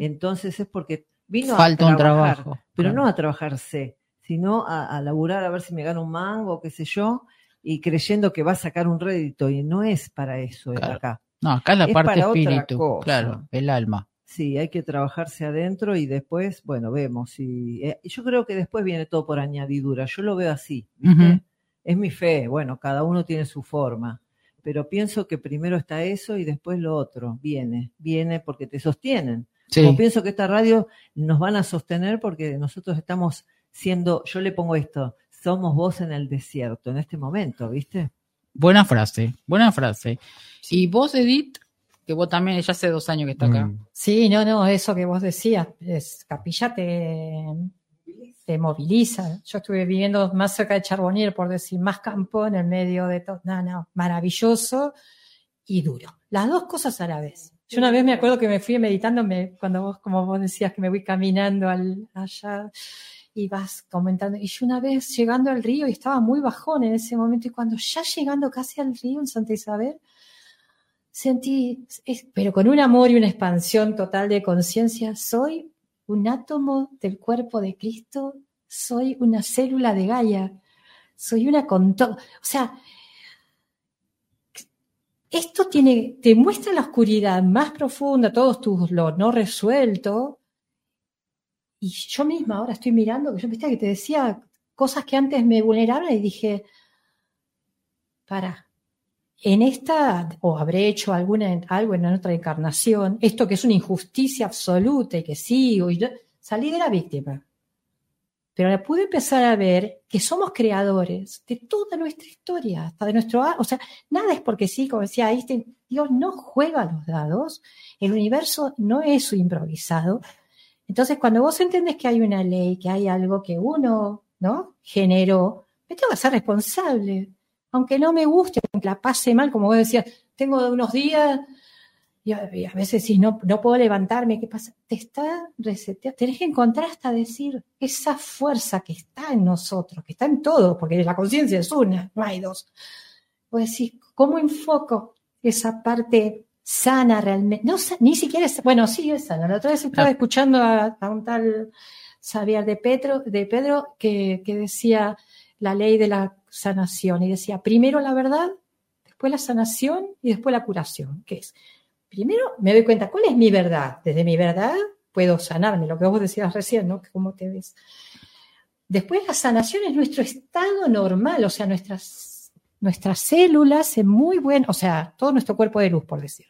Entonces es porque vino Falta a un trabajar, trabajo. pero claro. no a trabajarse, sino a, a laburar a ver si me gano un mango, qué sé yo, y creyendo que va a sacar un rédito, y no es para eso Claro. acá. No, acá es la es parte espíritu. Claro, el alma. Sí, hay que trabajarse adentro y después, bueno, vemos. Y, eh, yo creo que después viene todo por añadidura. Yo lo veo así. Es mi fe. Bueno, cada uno tiene su forma. Pero pienso que primero está eso y después lo otro. Viene, viene porque te sostienen. Sí. Como pienso que esta radio nos van a sostener porque nosotros estamos siendo, yo le pongo esto, somos voz en el desierto en este momento, ¿viste? Buena frase, buena frase. Y vos, Edith, que vos también, ya hace dos años que está acá. Mm. Sí, no, no, eso que vos decías, es, Capilla te, te moviliza. Yo estuve viviendo más cerca de Charbonnier, por decir, más campo, en el medio de todo. No, no, maravilloso y duro. Las dos cosas a la vez. Yo una vez me acuerdo que me fui meditando, me, cuando vos, como vos decías, que me voy caminando al, allá y vas comentando. Y yo una vez llegando al río y estaba muy bajón en ese momento y cuando ya llegando casi al río en Santa Isabel, sentí, pero con un amor y una expansión total de conciencia, soy un átomo del cuerpo de Cristo, soy una célula de Gaia, soy una con todo. O sea, esto tiene, te muestra la oscuridad más profunda, todos tus lo no resuelto. Y yo misma ahora estoy mirando, que yo viste que te decía cosas que antes me vulneraban y dije, para, en esta, o habré hecho alguna, algo en otra encarnación, esto que es una injusticia absoluta y que sigo, y yo- salí de la víctima. Pero ahora pude empezar a ver que somos creadores de toda nuestra historia, hasta de nuestro, o sea, nada es porque sí, como decía Einstein, Dios no juega los dados, el universo no es improvisado. Entonces, cuando vos entendés que hay una ley, que hay algo que uno, ¿no? Generó, me tengo que hacer responsable aunque no me guste, aunque la pase mal, como vos decías, tengo unos días y a, veces si no, no puedo levantarme, ¿qué pasa? Te está reseteando, tenés que encontrar hasta decir esa fuerza que está en nosotros, que está en todo, porque la conciencia es una, no hay dos. Vos decís, ¿cómo enfoco esa parte sana realmente? No, ni siquiera es, bueno, sí es sana. La otra vez estaba escuchando a, a un tal Xavier de Pedro, de Pedro que, que decía la ley de la sanación y decía primero la verdad, después la sanación y después la curación, que es primero me doy cuenta cuál es mi verdad, desde mi verdad puedo sanarme, lo que vos decías recién, ¿no? ¿Cómo te ves? Después la sanación es nuestro estado normal, o sea, nuestras, nuestras células en muy buen, o sea, todo nuestro cuerpo de luz, por decir.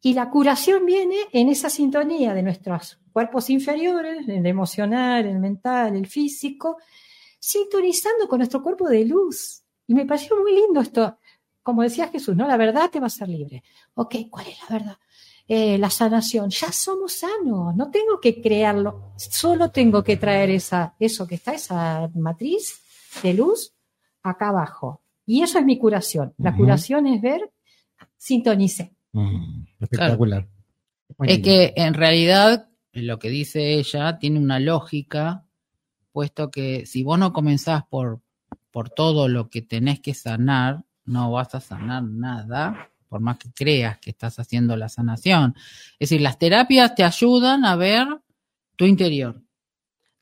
Y la curación viene en esa sintonía de nuestros cuerpos inferiores, el emocional, el mental, el físico, sintonizando con nuestro cuerpo de luz. Y me pareció muy lindo esto. Como decía Jesús, ¿no? La verdad te va a hacer libre. Ok, ¿cuál es la verdad? Eh, la sanación. Ya somos sanos. No tengo que crearlo. Solo tengo que traer esa, eso que está, esa matriz de luz acá abajo. Y eso es mi curación. La curación es ver, sintonice. Mm, espectacular. Es que en realidad lo que dice ella tiene una lógica, puesto que si vos no comenzás por, por todo lo que tenés que sanar, no vas a sanar nada, por más que creas que estás haciendo la sanación. Es decir, las terapias te ayudan a ver tu interior.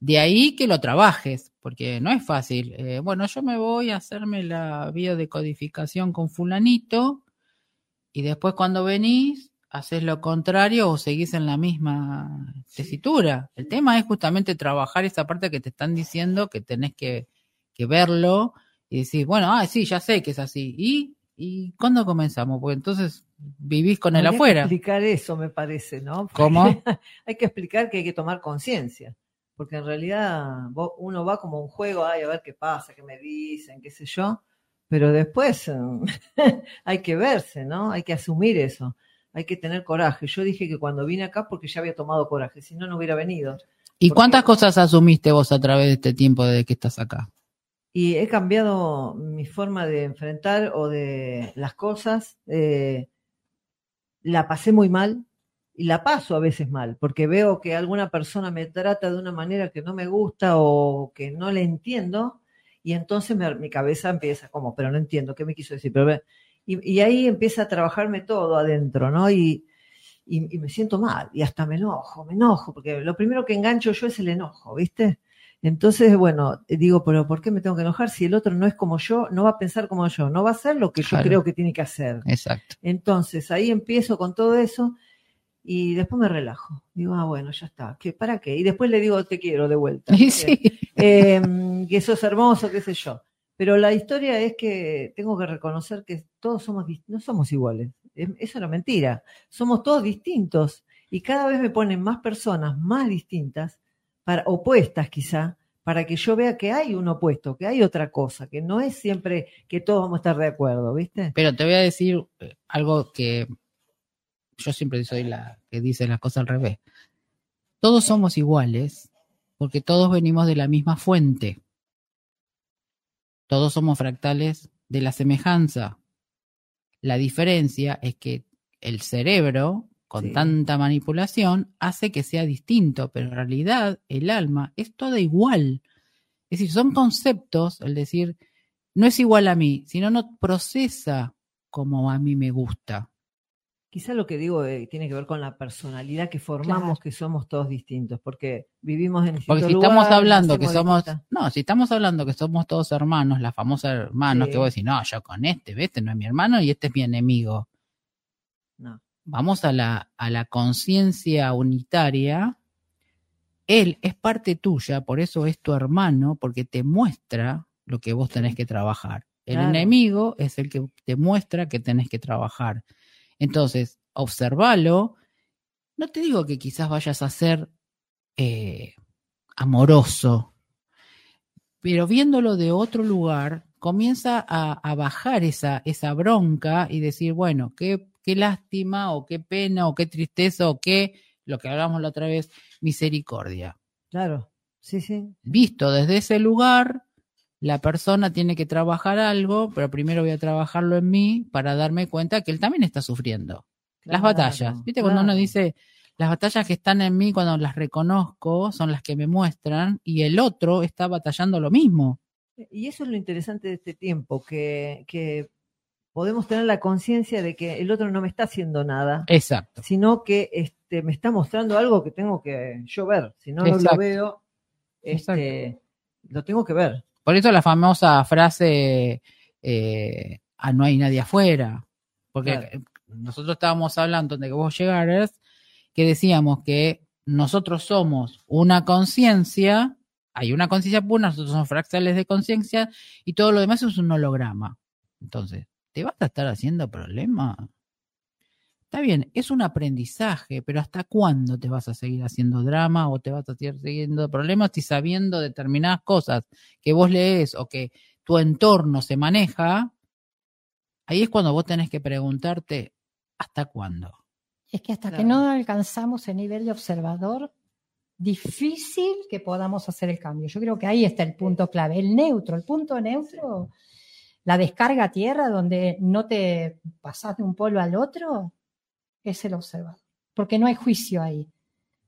De ahí que lo trabajes, porque no es fácil. Eh, bueno, yo me voy a hacerme la biodecodificación con fulanito y después cuando venís haces lo contrario o seguís en la misma tesitura. El tema es justamente trabajar esa parte que te están diciendo que tenés que, que verlo y decir, bueno, ah, sí, ya sé que es así. ¿Y, y cuándo comenzamos? Porque entonces vivís con el Habría que afuera. explicar eso, me parece, ¿no? ¿Cómo? hay que explicar que hay que tomar conciencia. porque en realidad vos- uno va como un juego, ay, a ver qué pasa, qué me dicen, qué sé yo, pero después hay que verse, ¿no? Hay que asumir eso, hay que tener coraje. Yo dije que cuando vine acá porque ya había tomado coraje, si no, no hubiera venido. ¿Y Porque- cuántas cosas asumiste vos a través de este tiempo desde que estás acá? Y he cambiado mi forma de enfrentar o de las cosas. eh, la pasé muy mal y la paso a veces mal, porque veo que alguna persona me trata de una manera que no me gusta o que no le entiendo, y entonces mi cabeza empieza como, pero no entiendo qué me quiso decir. Pero y, y ahí empieza a trabajarme todo adentro, ¿no? Y, y me siento mal, y hasta me enojo, me enojo, porque lo primero que engancho yo es el enojo, ¿viste? Entonces, bueno, digo, pero ¿por qué me tengo que enojar si el otro no es como yo, no va a pensar como yo, no va a hacer lo que yo Claro. creo que tiene que hacer? Exacto. Entonces, ahí empiezo con todo eso y después me relajo. Digo, ah, bueno, ya está. ¿Qué, ¿Para qué? Y después le digo, te quiero de vuelta. Y sí, Eh, que sos hermoso, qué sé yo. Pero la historia es que tengo que reconocer que todos somos, no somos iguales. Es- Eso es una mentira. Somos todos distintos. Y cada vez me ponen más personas más distintas, para, opuestas quizá, para que yo vea que hay un opuesto, que hay otra cosa, que no es siempre que todos vamos a estar de acuerdo, ¿viste? pero te voy a decir eh, algo que yo siempre soy la que dice las cosas al revés. Todos somos iguales porque todos venimos de la misma fuente. Todos somos fractales de la semejanza. La diferencia es que el cerebro, con Sí. tanta manipulación, hace que sea distinto, pero en realidad el alma es toda igual. Es decir, son conceptos, el decir, no es igual a mí, sino no procesa como a mí me gusta. Quizá lo que digo eh, tiene que ver con la personalidad que formamos, Claro. que somos todos distintos, porque vivimos en Porque si estamos hablando que somos, no, si estamos hablando que somos todos hermanos, la famosa hermanos, Sí. que vos decís, no, yo con este, este no es mi hermano y este es mi enemigo. No. Vamos a la, a la conciencia unitaria. Él es parte tuya, por eso es tu hermano, porque te muestra lo que vos tenés que trabajar. El Claro. enemigo es el que te muestra que tenés que trabajar. Entonces, observalo. No te digo que quizás vayas a ser eh, amoroso, pero viéndolo de otro lugar, comienza a, a bajar esa, esa bronca y decir, bueno, qué, qué lástima o qué pena o qué tristeza o qué, lo que hablamos la otra vez, misericordia. Claro, sí, sí. Visto desde ese lugar, la persona tiene que trabajar algo, pero primero voy a trabajarlo en mí para darme cuenta que él también está sufriendo. Las batallas. ¿Viste? Cuando uno dice, las batallas que están en mí, cuando las reconozco, son las que me muestran, y el otro está batallando lo mismo. Y eso es lo interesante de este tiempo, que, que podemos tener la conciencia de que el otro no me está haciendo nada, Exacto. sino que este, me está mostrando algo que tengo que yo ver. Si no, lo veo, este, lo tengo que ver. Por eso la famosa frase, eh, ah, no hay nadie afuera. Porque Claro. nosotros estábamos hablando de que vos llegaras, que decíamos que nosotros somos una conciencia, hay una conciencia pura, nosotros somos fractales de conciencia y todo lo demás es un holograma. Entonces, ¿te vas a estar haciendo problema? Está bien, es un aprendizaje, pero ¿hasta cuándo te vas a seguir haciendo drama o te vas a seguir siguiendo problemas y sabiendo determinadas cosas que vos lees o que tu entorno se maneja? Ahí es cuando vos tenés que preguntarte, ¿hasta cuándo? Es que hasta que no alcanzamos el nivel de observador, difícil que podamos hacer el cambio. Yo creo que ahí está el punto clave, el neutro, el punto neutro, la descarga tierra donde no te pasas de un polo al otro, es el observador. Porque no hay juicio ahí.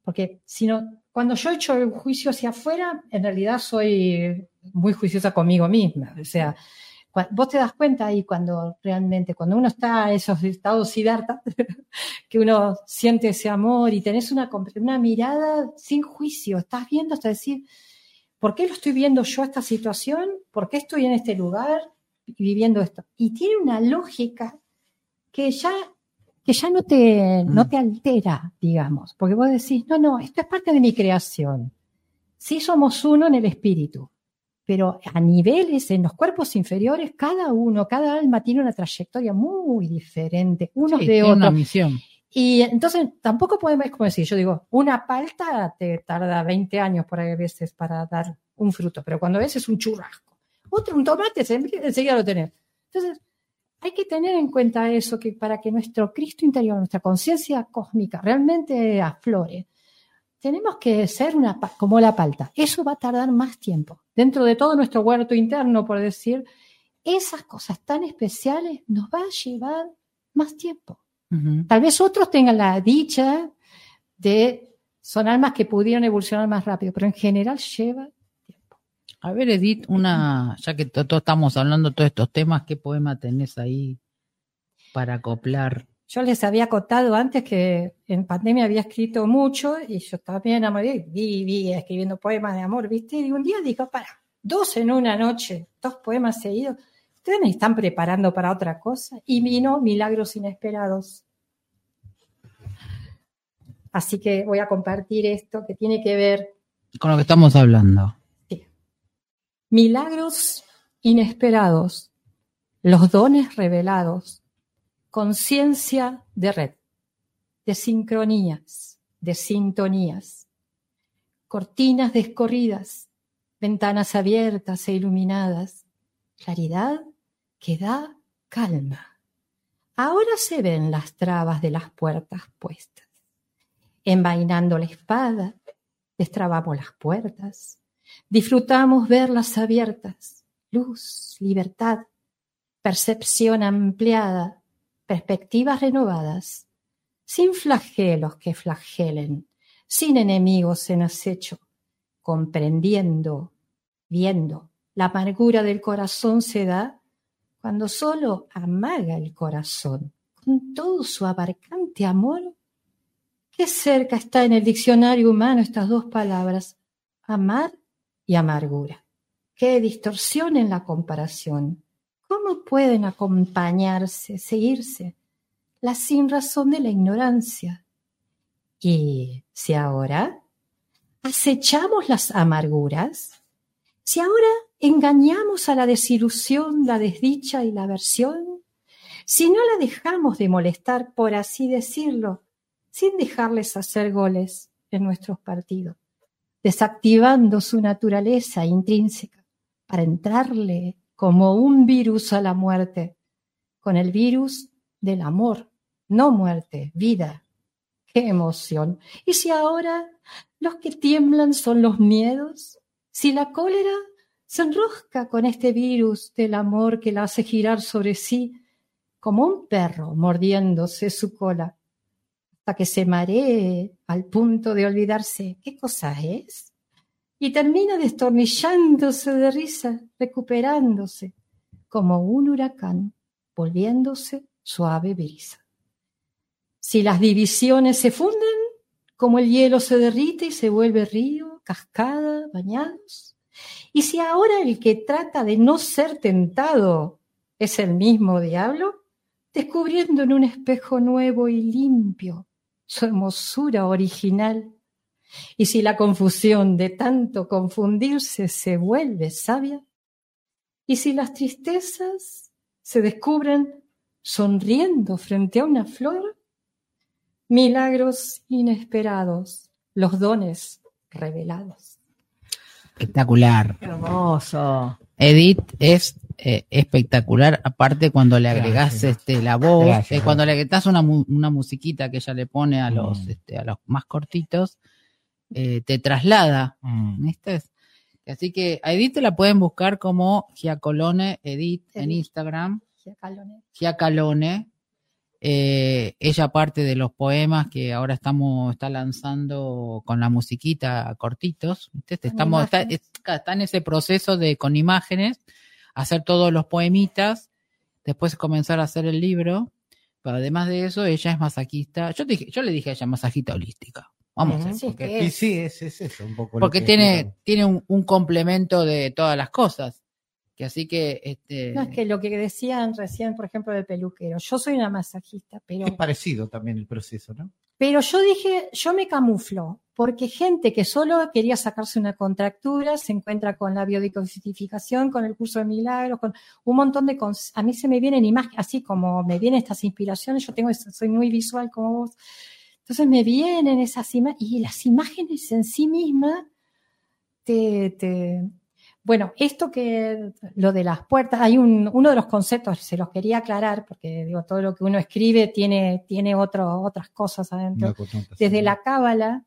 Porque si no, cuando yo echo el juicio hacia afuera, en realidad soy muy juiciosa conmigo misma. O sea, vos te das cuenta ahí cuando realmente, cuando uno está en esos estados que uno siente ese amor y tenés una, una mirada sin juicio, estás viendo hasta decir, ¿por qué lo estoy viendo yo esta situación? ¿Por qué estoy en este lugar viviendo esto? Y tiene una lógica que ya, que ya no, te, no Mm. te altera, digamos, porque vos decís, no, no, esto es parte de mi creación. Sí somos uno en el espíritu, pero a niveles, en los cuerpos inferiores, cada uno, cada alma tiene una trayectoria muy diferente, unos Sí, de tiene una otros. misión. Y entonces tampoco podemos, como decir, yo digo, una palta te tarda 20 años por ahí a veces para dar un fruto, pero cuando ves es un churrasco. Otro, un tomate, se- enseguida lo tenés. Entonces, hay que tener en cuenta eso, que para que nuestro Cristo interior, nuestra conciencia cósmica realmente aflore, tenemos que ser una, como la palta. Eso va a tardar más tiempo. Dentro de todo nuestro huerto interno, por decir, esas cosas tan especiales nos va a llevar más tiempo. Tal vez otros tengan la dicha de, son almas que pudieron evolucionar más rápido, pero en general lleva. A ver, Edith, una, ya que to- todos estamos hablando de todos estos temas, ¿qué poema tenés ahí para acoplar? Yo les había contado antes que en pandemia había escrito mucho y yo también enamoré, vi, vi escribiendo poemas de amor, ¿viste? Y un día digo, para, dos en una noche, dos poemas seguidos, ustedes me están preparando para otra cosa. Y vino Milagros Inesperados. Así que voy a compartir esto que tiene que ver Con lo que estamos hablando. Milagros inesperados, los dones revelados, conciencia de red, de sincronías, de sintonías, cortinas descorridas, ventanas abiertas e iluminadas, claridad que da calma. Ahora se ven las trabas de las puertas puestas. Envainando la espada, destrabamos las puertas, Disfrutamos verlas abiertas, luz, libertad, percepción ampliada, perspectivas renovadas, sin flagelos que flagelen, sin enemigos en acecho, comprendiendo, viendo, la amargura del corazón se da cuando solo amaga el corazón. Con todo su abarcante amor. Qué cerca está en el diccionario humano estas dos palabras, amar y amargura. Qué distorsión en la comparación. ¿Cómo pueden acompañarse, seguirse? La sin razón de la ignorancia. Y si ahora acechamos las amarguras, si ahora engañamos a la desilusión, la desdicha y la aversión, si no la dejamos de molestar, por así decirlo, sin dejarles hacer goles en nuestros partidos desactivando su naturaleza intrínseca para entrarle como un virus a la muerte, con el virus del amor, no muerte, vida. ¡Qué emoción! ¿Y si ahora los que tiemblan son los miedos? Si la cólera se enrosca con este virus del amor que la hace girar sobre sí como un perro mordiéndose su cola, que se maree al punto de olvidarse. Qué cosa es, y termina destornillándose de risa, recuperándose, como un huracán, volviéndose suave brisa. Si las divisiones se funden, como el hielo se derrite y se vuelve río, cascada, bañados, y si ahora el que trata de no ser tentado es el mismo diablo, descubriendo en un espejo nuevo y limpio su hermosura original. Y si la confusión de tanto confundirse se vuelve sabia, y si las tristezas se descubren sonriendo frente a una flor, milagros inesperados, los dones revelados. Espectacular. Hermoso. Edith es eh, espectacular, aparte cuando le agregás Gracias. este, la voz, Gracias. eh, cuando le agregás una, mu- una musiquita que ella le pone a los, Mm. este, a los más cortitos, eh, te traslada, Mm. ¿viste? Así que a Edith te la pueden buscar como Giacolone Edith en Edith. Instagram, Giacalone. Giacalone. Eh, ella parte de los poemas que ahora estamos está lanzando con la musiquita cortitos. Estamos, está, está en ese proceso de con imágenes hacer todos los poemitas, después comenzar a hacer el libro. Pero además de eso, ella es masajista. Yo, dije, yo le dije a ella masajista holística. Vamos, Ujú, a Sí, porque- y sí, es, es eso un poco. lo porque que tiene, tiene un, un complemento de todas las cosas. Que así que este, No es que lo que decían recién, por ejemplo, del peluquero. Yo soy una masajista, pero, Es parecido también el proceso, ¿no? pero yo dije, yo me camuflo porque gente que solo quería sacarse una contractura se encuentra con la biodecodificación, con el curso de milagros, con un montón de cosas. A mí se me vienen imágenes, así como me vienen estas inspiraciones, yo tengo, soy muy visual como vos. Entonces me vienen esas imágenes, y las imágenes en sí mismas te, te, bueno, esto que lo de las puertas, hay un, uno de los conceptos, se los quería aclarar, porque digo, todo lo que uno escribe tiene, tiene otro, otras cosas adentro. Desde la cábala,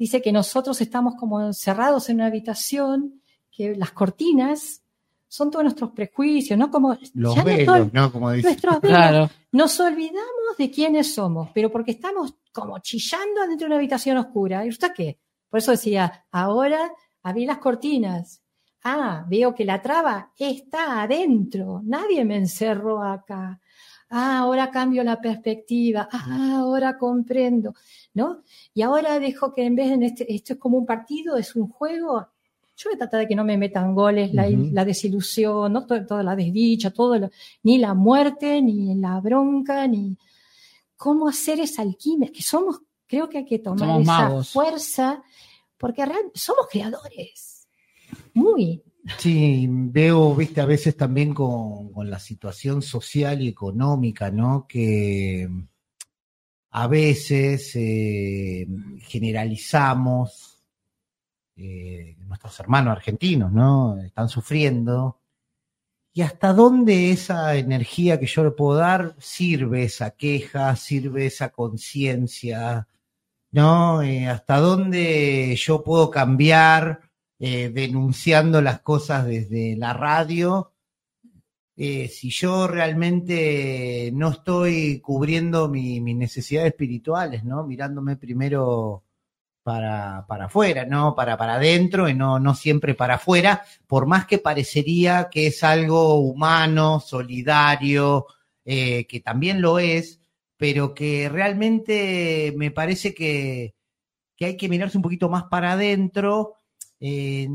dice que nosotros estamos como encerrados en una habitación, que las cortinas son todos nuestros prejuicios, ¿no? Como, Los ya velos, ¿no? Como dice. nuestros velos. Claro. Nos olvidamos de quiénes somos, pero porque estamos como chillando dentro de una habitación oscura. ¿Y usted qué? Por eso decía, ahora abrí las cortinas. Ah, veo que la traba está adentro. Nadie me encerró acá. Ah, ahora cambio la perspectiva. Ah, ahora comprendo. ¿No? Y ahora dejo que en vez de este, esto es como un partido, es un juego. Yo voy a tratar de que no me metan goles, la, desilusión, ¿no? Todo- toda la desdicha, todo lo- ni la muerte, ni la bronca, ni cómo hacer esa alquimia, que somos, creo que hay que tomar Somos esa magos. fuerza, porque realmente somos creadores. Muy. Sí, veo, viste, a veces también con, la situación social y económica, ¿no? Que a veces eh, generalizamos, eh, nuestros hermanos argentinos, ¿no? Están sufriendo. ¿Y hasta dónde esa energía que yo le puedo dar sirve esa queja, sirve esa conciencia? ¿No? Eh, ¿Hasta dónde yo puedo cambiar? Eh, denunciando las cosas desde la radio. Eh, si yo realmente no estoy cubriendo mi- mis necesidades espirituales, ¿no? Mirándome primero para, para afuera, ¿no? Para, para adentro y no, no siempre para afuera, por más que parecería que es algo humano, solidario, eh, que también lo es, pero que realmente me parece que, que hay que mirarse un poquito más para adentro eh,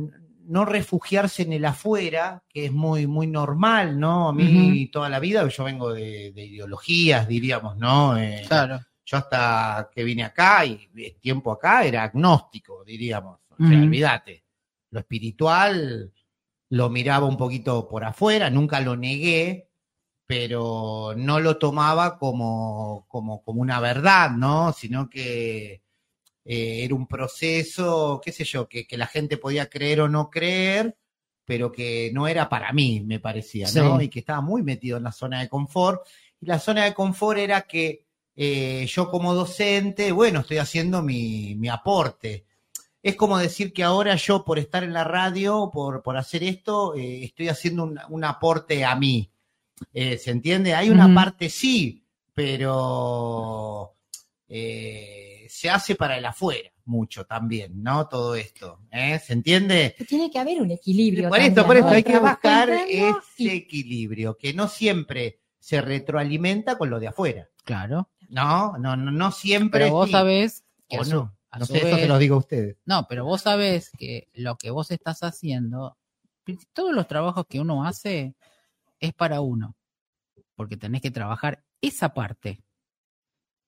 no refugiarse en el afuera, que es muy, muy normal, ¿no? A mí toda la vida, yo vengo de, de ideologías, diríamos, ¿no? Eh, Claro. Yo hasta que vine acá y eh, tiempo acá era agnóstico, diríamos. O sea, olvídate. Lo espiritual lo miraba un poquito por afuera, nunca lo negué, pero no lo tomaba como, como, como una verdad, ¿no? Sino que eh, era un proceso, qué sé yo, que, que la gente podía creer o no creer, pero que no era para mí, me parecía, ¿no? Sí. Y que estaba muy metido en la zona de confort. Y la zona de confort era que eh, yo como docente, bueno, estoy haciendo mi, mi aporte. Es como decir que ahora yo por estar en la radio, por, por hacer esto, eh, estoy haciendo un, un aporte a mí. ¿Se entiende? Hay una parte sí, pero eh, se hace para el afuera mucho también, ¿no? Todo esto. ¿eh? ¿Se entiende? Tiene que haber un equilibrio. Por esto, por esto hay que buscar ese y- equilibrio, que no siempre se retroalimenta con lo de afuera. Claro. No, no, no, no siempre. Pero vos sí. sabés que O su- no. a No sé, eso se los digo a ustedes. No, pero vos sabés que lo que vos estás haciendo, todos los trabajos que uno hace es para uno, porque tenés que trabajar esa parte.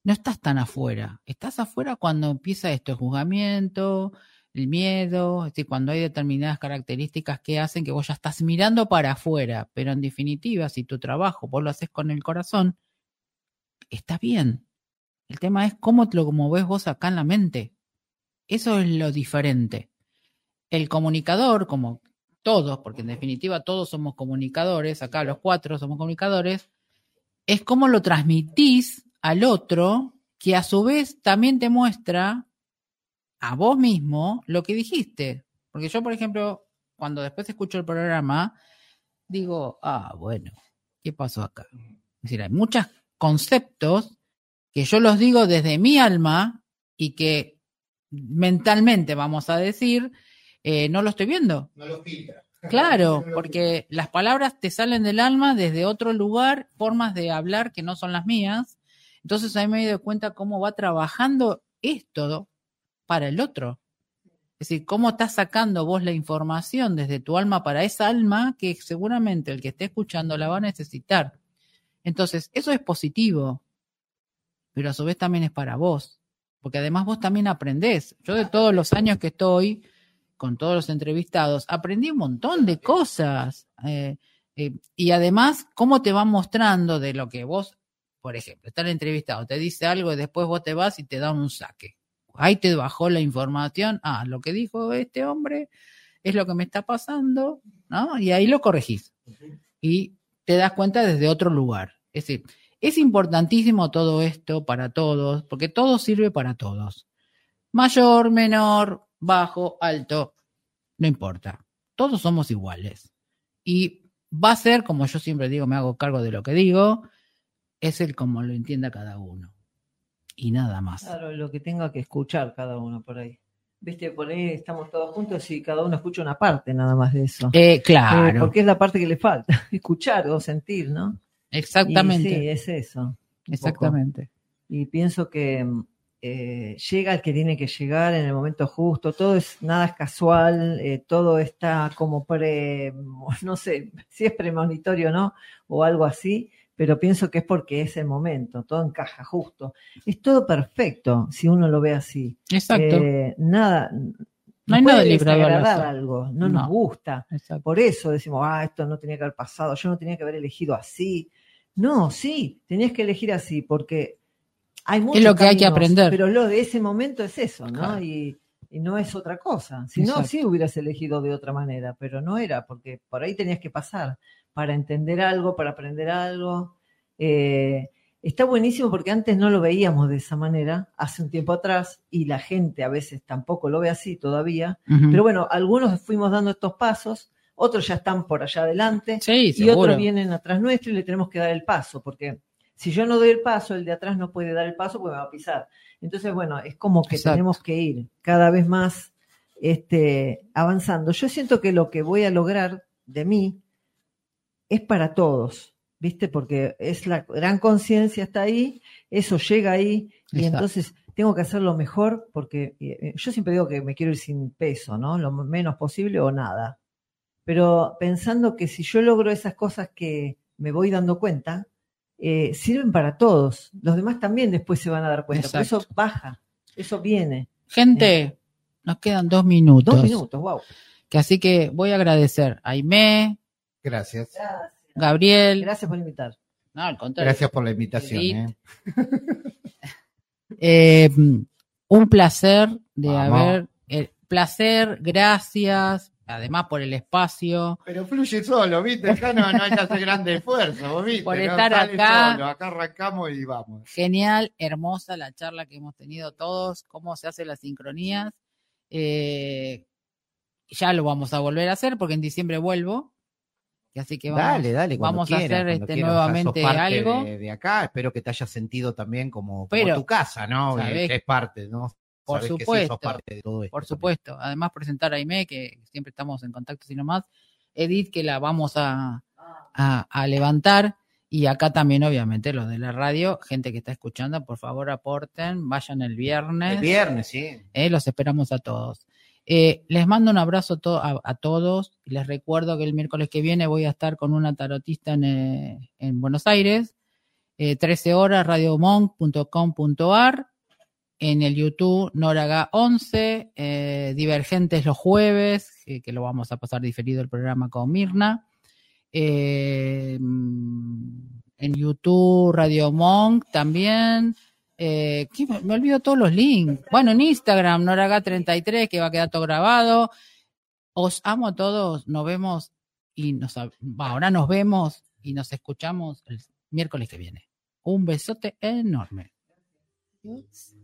No estás tan afuera, estás afuera cuando empieza esto, el juzgamiento, el miedo, es decir, cuando hay determinadas características que hacen que vos ya estás mirando para afuera, pero en definitiva, si tu trabajo vos lo haces con el corazón, está bien. El tema es cómo lo ves vos acá en la mente. Eso es lo diferente. El comunicador, como todos, porque en definitiva todos somos comunicadores, acá los cuatro somos comunicadores, es cómo lo transmitís al otro, que a su vez también te muestra a vos mismo lo que dijiste. Porque yo, por ejemplo, cuando después escucho el programa, digo, ah, bueno, ¿qué pasó acá? Es decir, hay muchos conceptos que yo los digo desde mi alma y que mentalmente, vamos a decir, eh, no lo estoy viendo. No lo filtra. Claro, porque las palabras te salen del alma desde otro lugar, formas de hablar que no son las mías. Entonces ahí me he dado cuenta cómo va trabajando esto para el otro. Es decir, cómo estás sacando vos la información desde tu alma para esa alma que seguramente el que esté escuchando la va a necesitar. Entonces, eso es positivo, pero a su vez también es para vos, porque además vos también aprendés. Yo de todos los años que estoy con todos los entrevistados, aprendí un montón de cosas. eh, eh, y además, cómo te va mostrando de lo que vos, por ejemplo, está el entrevistado, te dice algo y después vos te vas y te dan un saque. Ahí te bajó la información. Ah, lo que dijo este hombre es lo que me está pasando, ¿no? Y ahí lo corregís. Y te das cuenta desde otro lugar. Es decir, es importantísimo todo esto para todos, porque todo sirve para todos. Mayor, menor, bajo, alto, no importa. Todos somos iguales. Y va a ser, como yo siempre digo, me hago cargo de lo que digo, es el como lo entienda cada uno. Y nada más. Claro, lo que tenga que escuchar cada uno por ahí. Viste, por ahí estamos todos juntos y cada uno escucha una parte nada más de eso. Eh, Eh, claro, porque es la parte que le falta, escuchar o sentir, ¿no? exactamente. Y sí, es eso. poco. exactamente. Y pienso que eh, llega el que tiene que llegar en el momento justo, todo es, nada es casual, eh, todo está como pre, no sé si es premonitorio o no, o algo así, pero pienso que es porque es el momento, todo encaja justo. Es todo perfecto si uno lo ve así. Exacto. Eh, nada, No hay nos nada desagradar algo, no, nos No. gusta. exacto. Por eso decimos, ah, esto no tenía que haber pasado, yo no tenía que haber elegido así. No, sí, tenías que elegir así, porque hay muchos lo que hay que aprender. Pero lo de ese momento es eso, ¿no? Claro. Y, y no es otra cosa. Si no, sí hubieras elegido de otra manera, pero no era, porque por ahí tenías que pasar para entender algo, para aprender algo. Eh, está buenísimo porque antes no lo veíamos de esa manera, hace un tiempo atrás, y la gente a veces tampoco lo ve así todavía. Pero bueno, algunos fuimos dando estos pasos, otros ya están por allá adelante sí, y seguro. otros vienen atrás nuestro y le tenemos que dar el paso, porque si yo no doy el paso, el de atrás no puede dar el paso porque me va a pisar. Entonces, bueno, es como que Exacto. tenemos que ir cada vez más este, avanzando. Yo siento que lo que voy a lograr de mí es para todos, ¿viste? Porque es la gran conciencia está ahí, eso llega ahí y Exacto. entonces tengo que hacerlo mejor porque eh, yo siempre digo que me quiero ir sin peso, ¿no? Lo menos posible o nada. Pero pensando que si yo logro esas cosas que me voy dando cuenta, eh, sirven para todos. Los demás también después se van a dar cuenta. Por eso baja, eso viene. Gente, nos quedan dos minutos. Dos minutos, wow. Que así que voy a agradecer a Aimé, Gracias. Gracias. Gabriel. Gracias por invitar. No, al contrario. Gracias por la invitación. ¿eh? Eh, un placer de Vamos. haber. eh, placer, gracias. Además por el espacio. Pero fluye solo, ¿viste? Acá no, no hay que hacer grande esfuerzo, ¿vos ¿viste? Por No estar sale acá. solo, acá arrancamos y vamos. Genial, hermosa la charla que hemos tenido todos, cómo se hacen las sincronías. Eh, ya lo vamos a volver a hacer porque en diciembre vuelvo. Así que vamos, dale, dale. vamos a hacer este, quieras. O sea, sos nuevamente algo. De, de acá, espero que te hayas sentido también como, como Pero, tu casa, ¿no? sabés- Que es parte, ¿no? Por Sabés que sí, supuesto. sos parte de todo esto. Por supuesto. Además, presentar a Aimé, que siempre estamos en contacto, sino más. Edith, que la vamos a, a, a levantar. Y acá también, obviamente, los de la radio, gente que está escuchando, por favor aporten, vayan el viernes. El viernes, sí. Eh, los esperamos a todos. Eh, les mando un abrazo a, a todos. Les recuerdo que el miércoles que viene voy a estar con una tarotista en, eh, en Buenos Aires. Eh, 13 horas, radiomonk.com.ar. En el YouTube, Noraga 11. eh, Divergentes los jueves, que lo vamos a pasar diferido el programa con Mirna. Eh, en YouTube, Radio Monk también. Eh, me, olvido todos los links. Bueno, en Instagram, Noraga33, que va a quedar todo grabado. Os amo a todos. Nos vemos y nos, ahora nos vemos y nos escuchamos el miércoles que viene. Un besote enorme. Dios.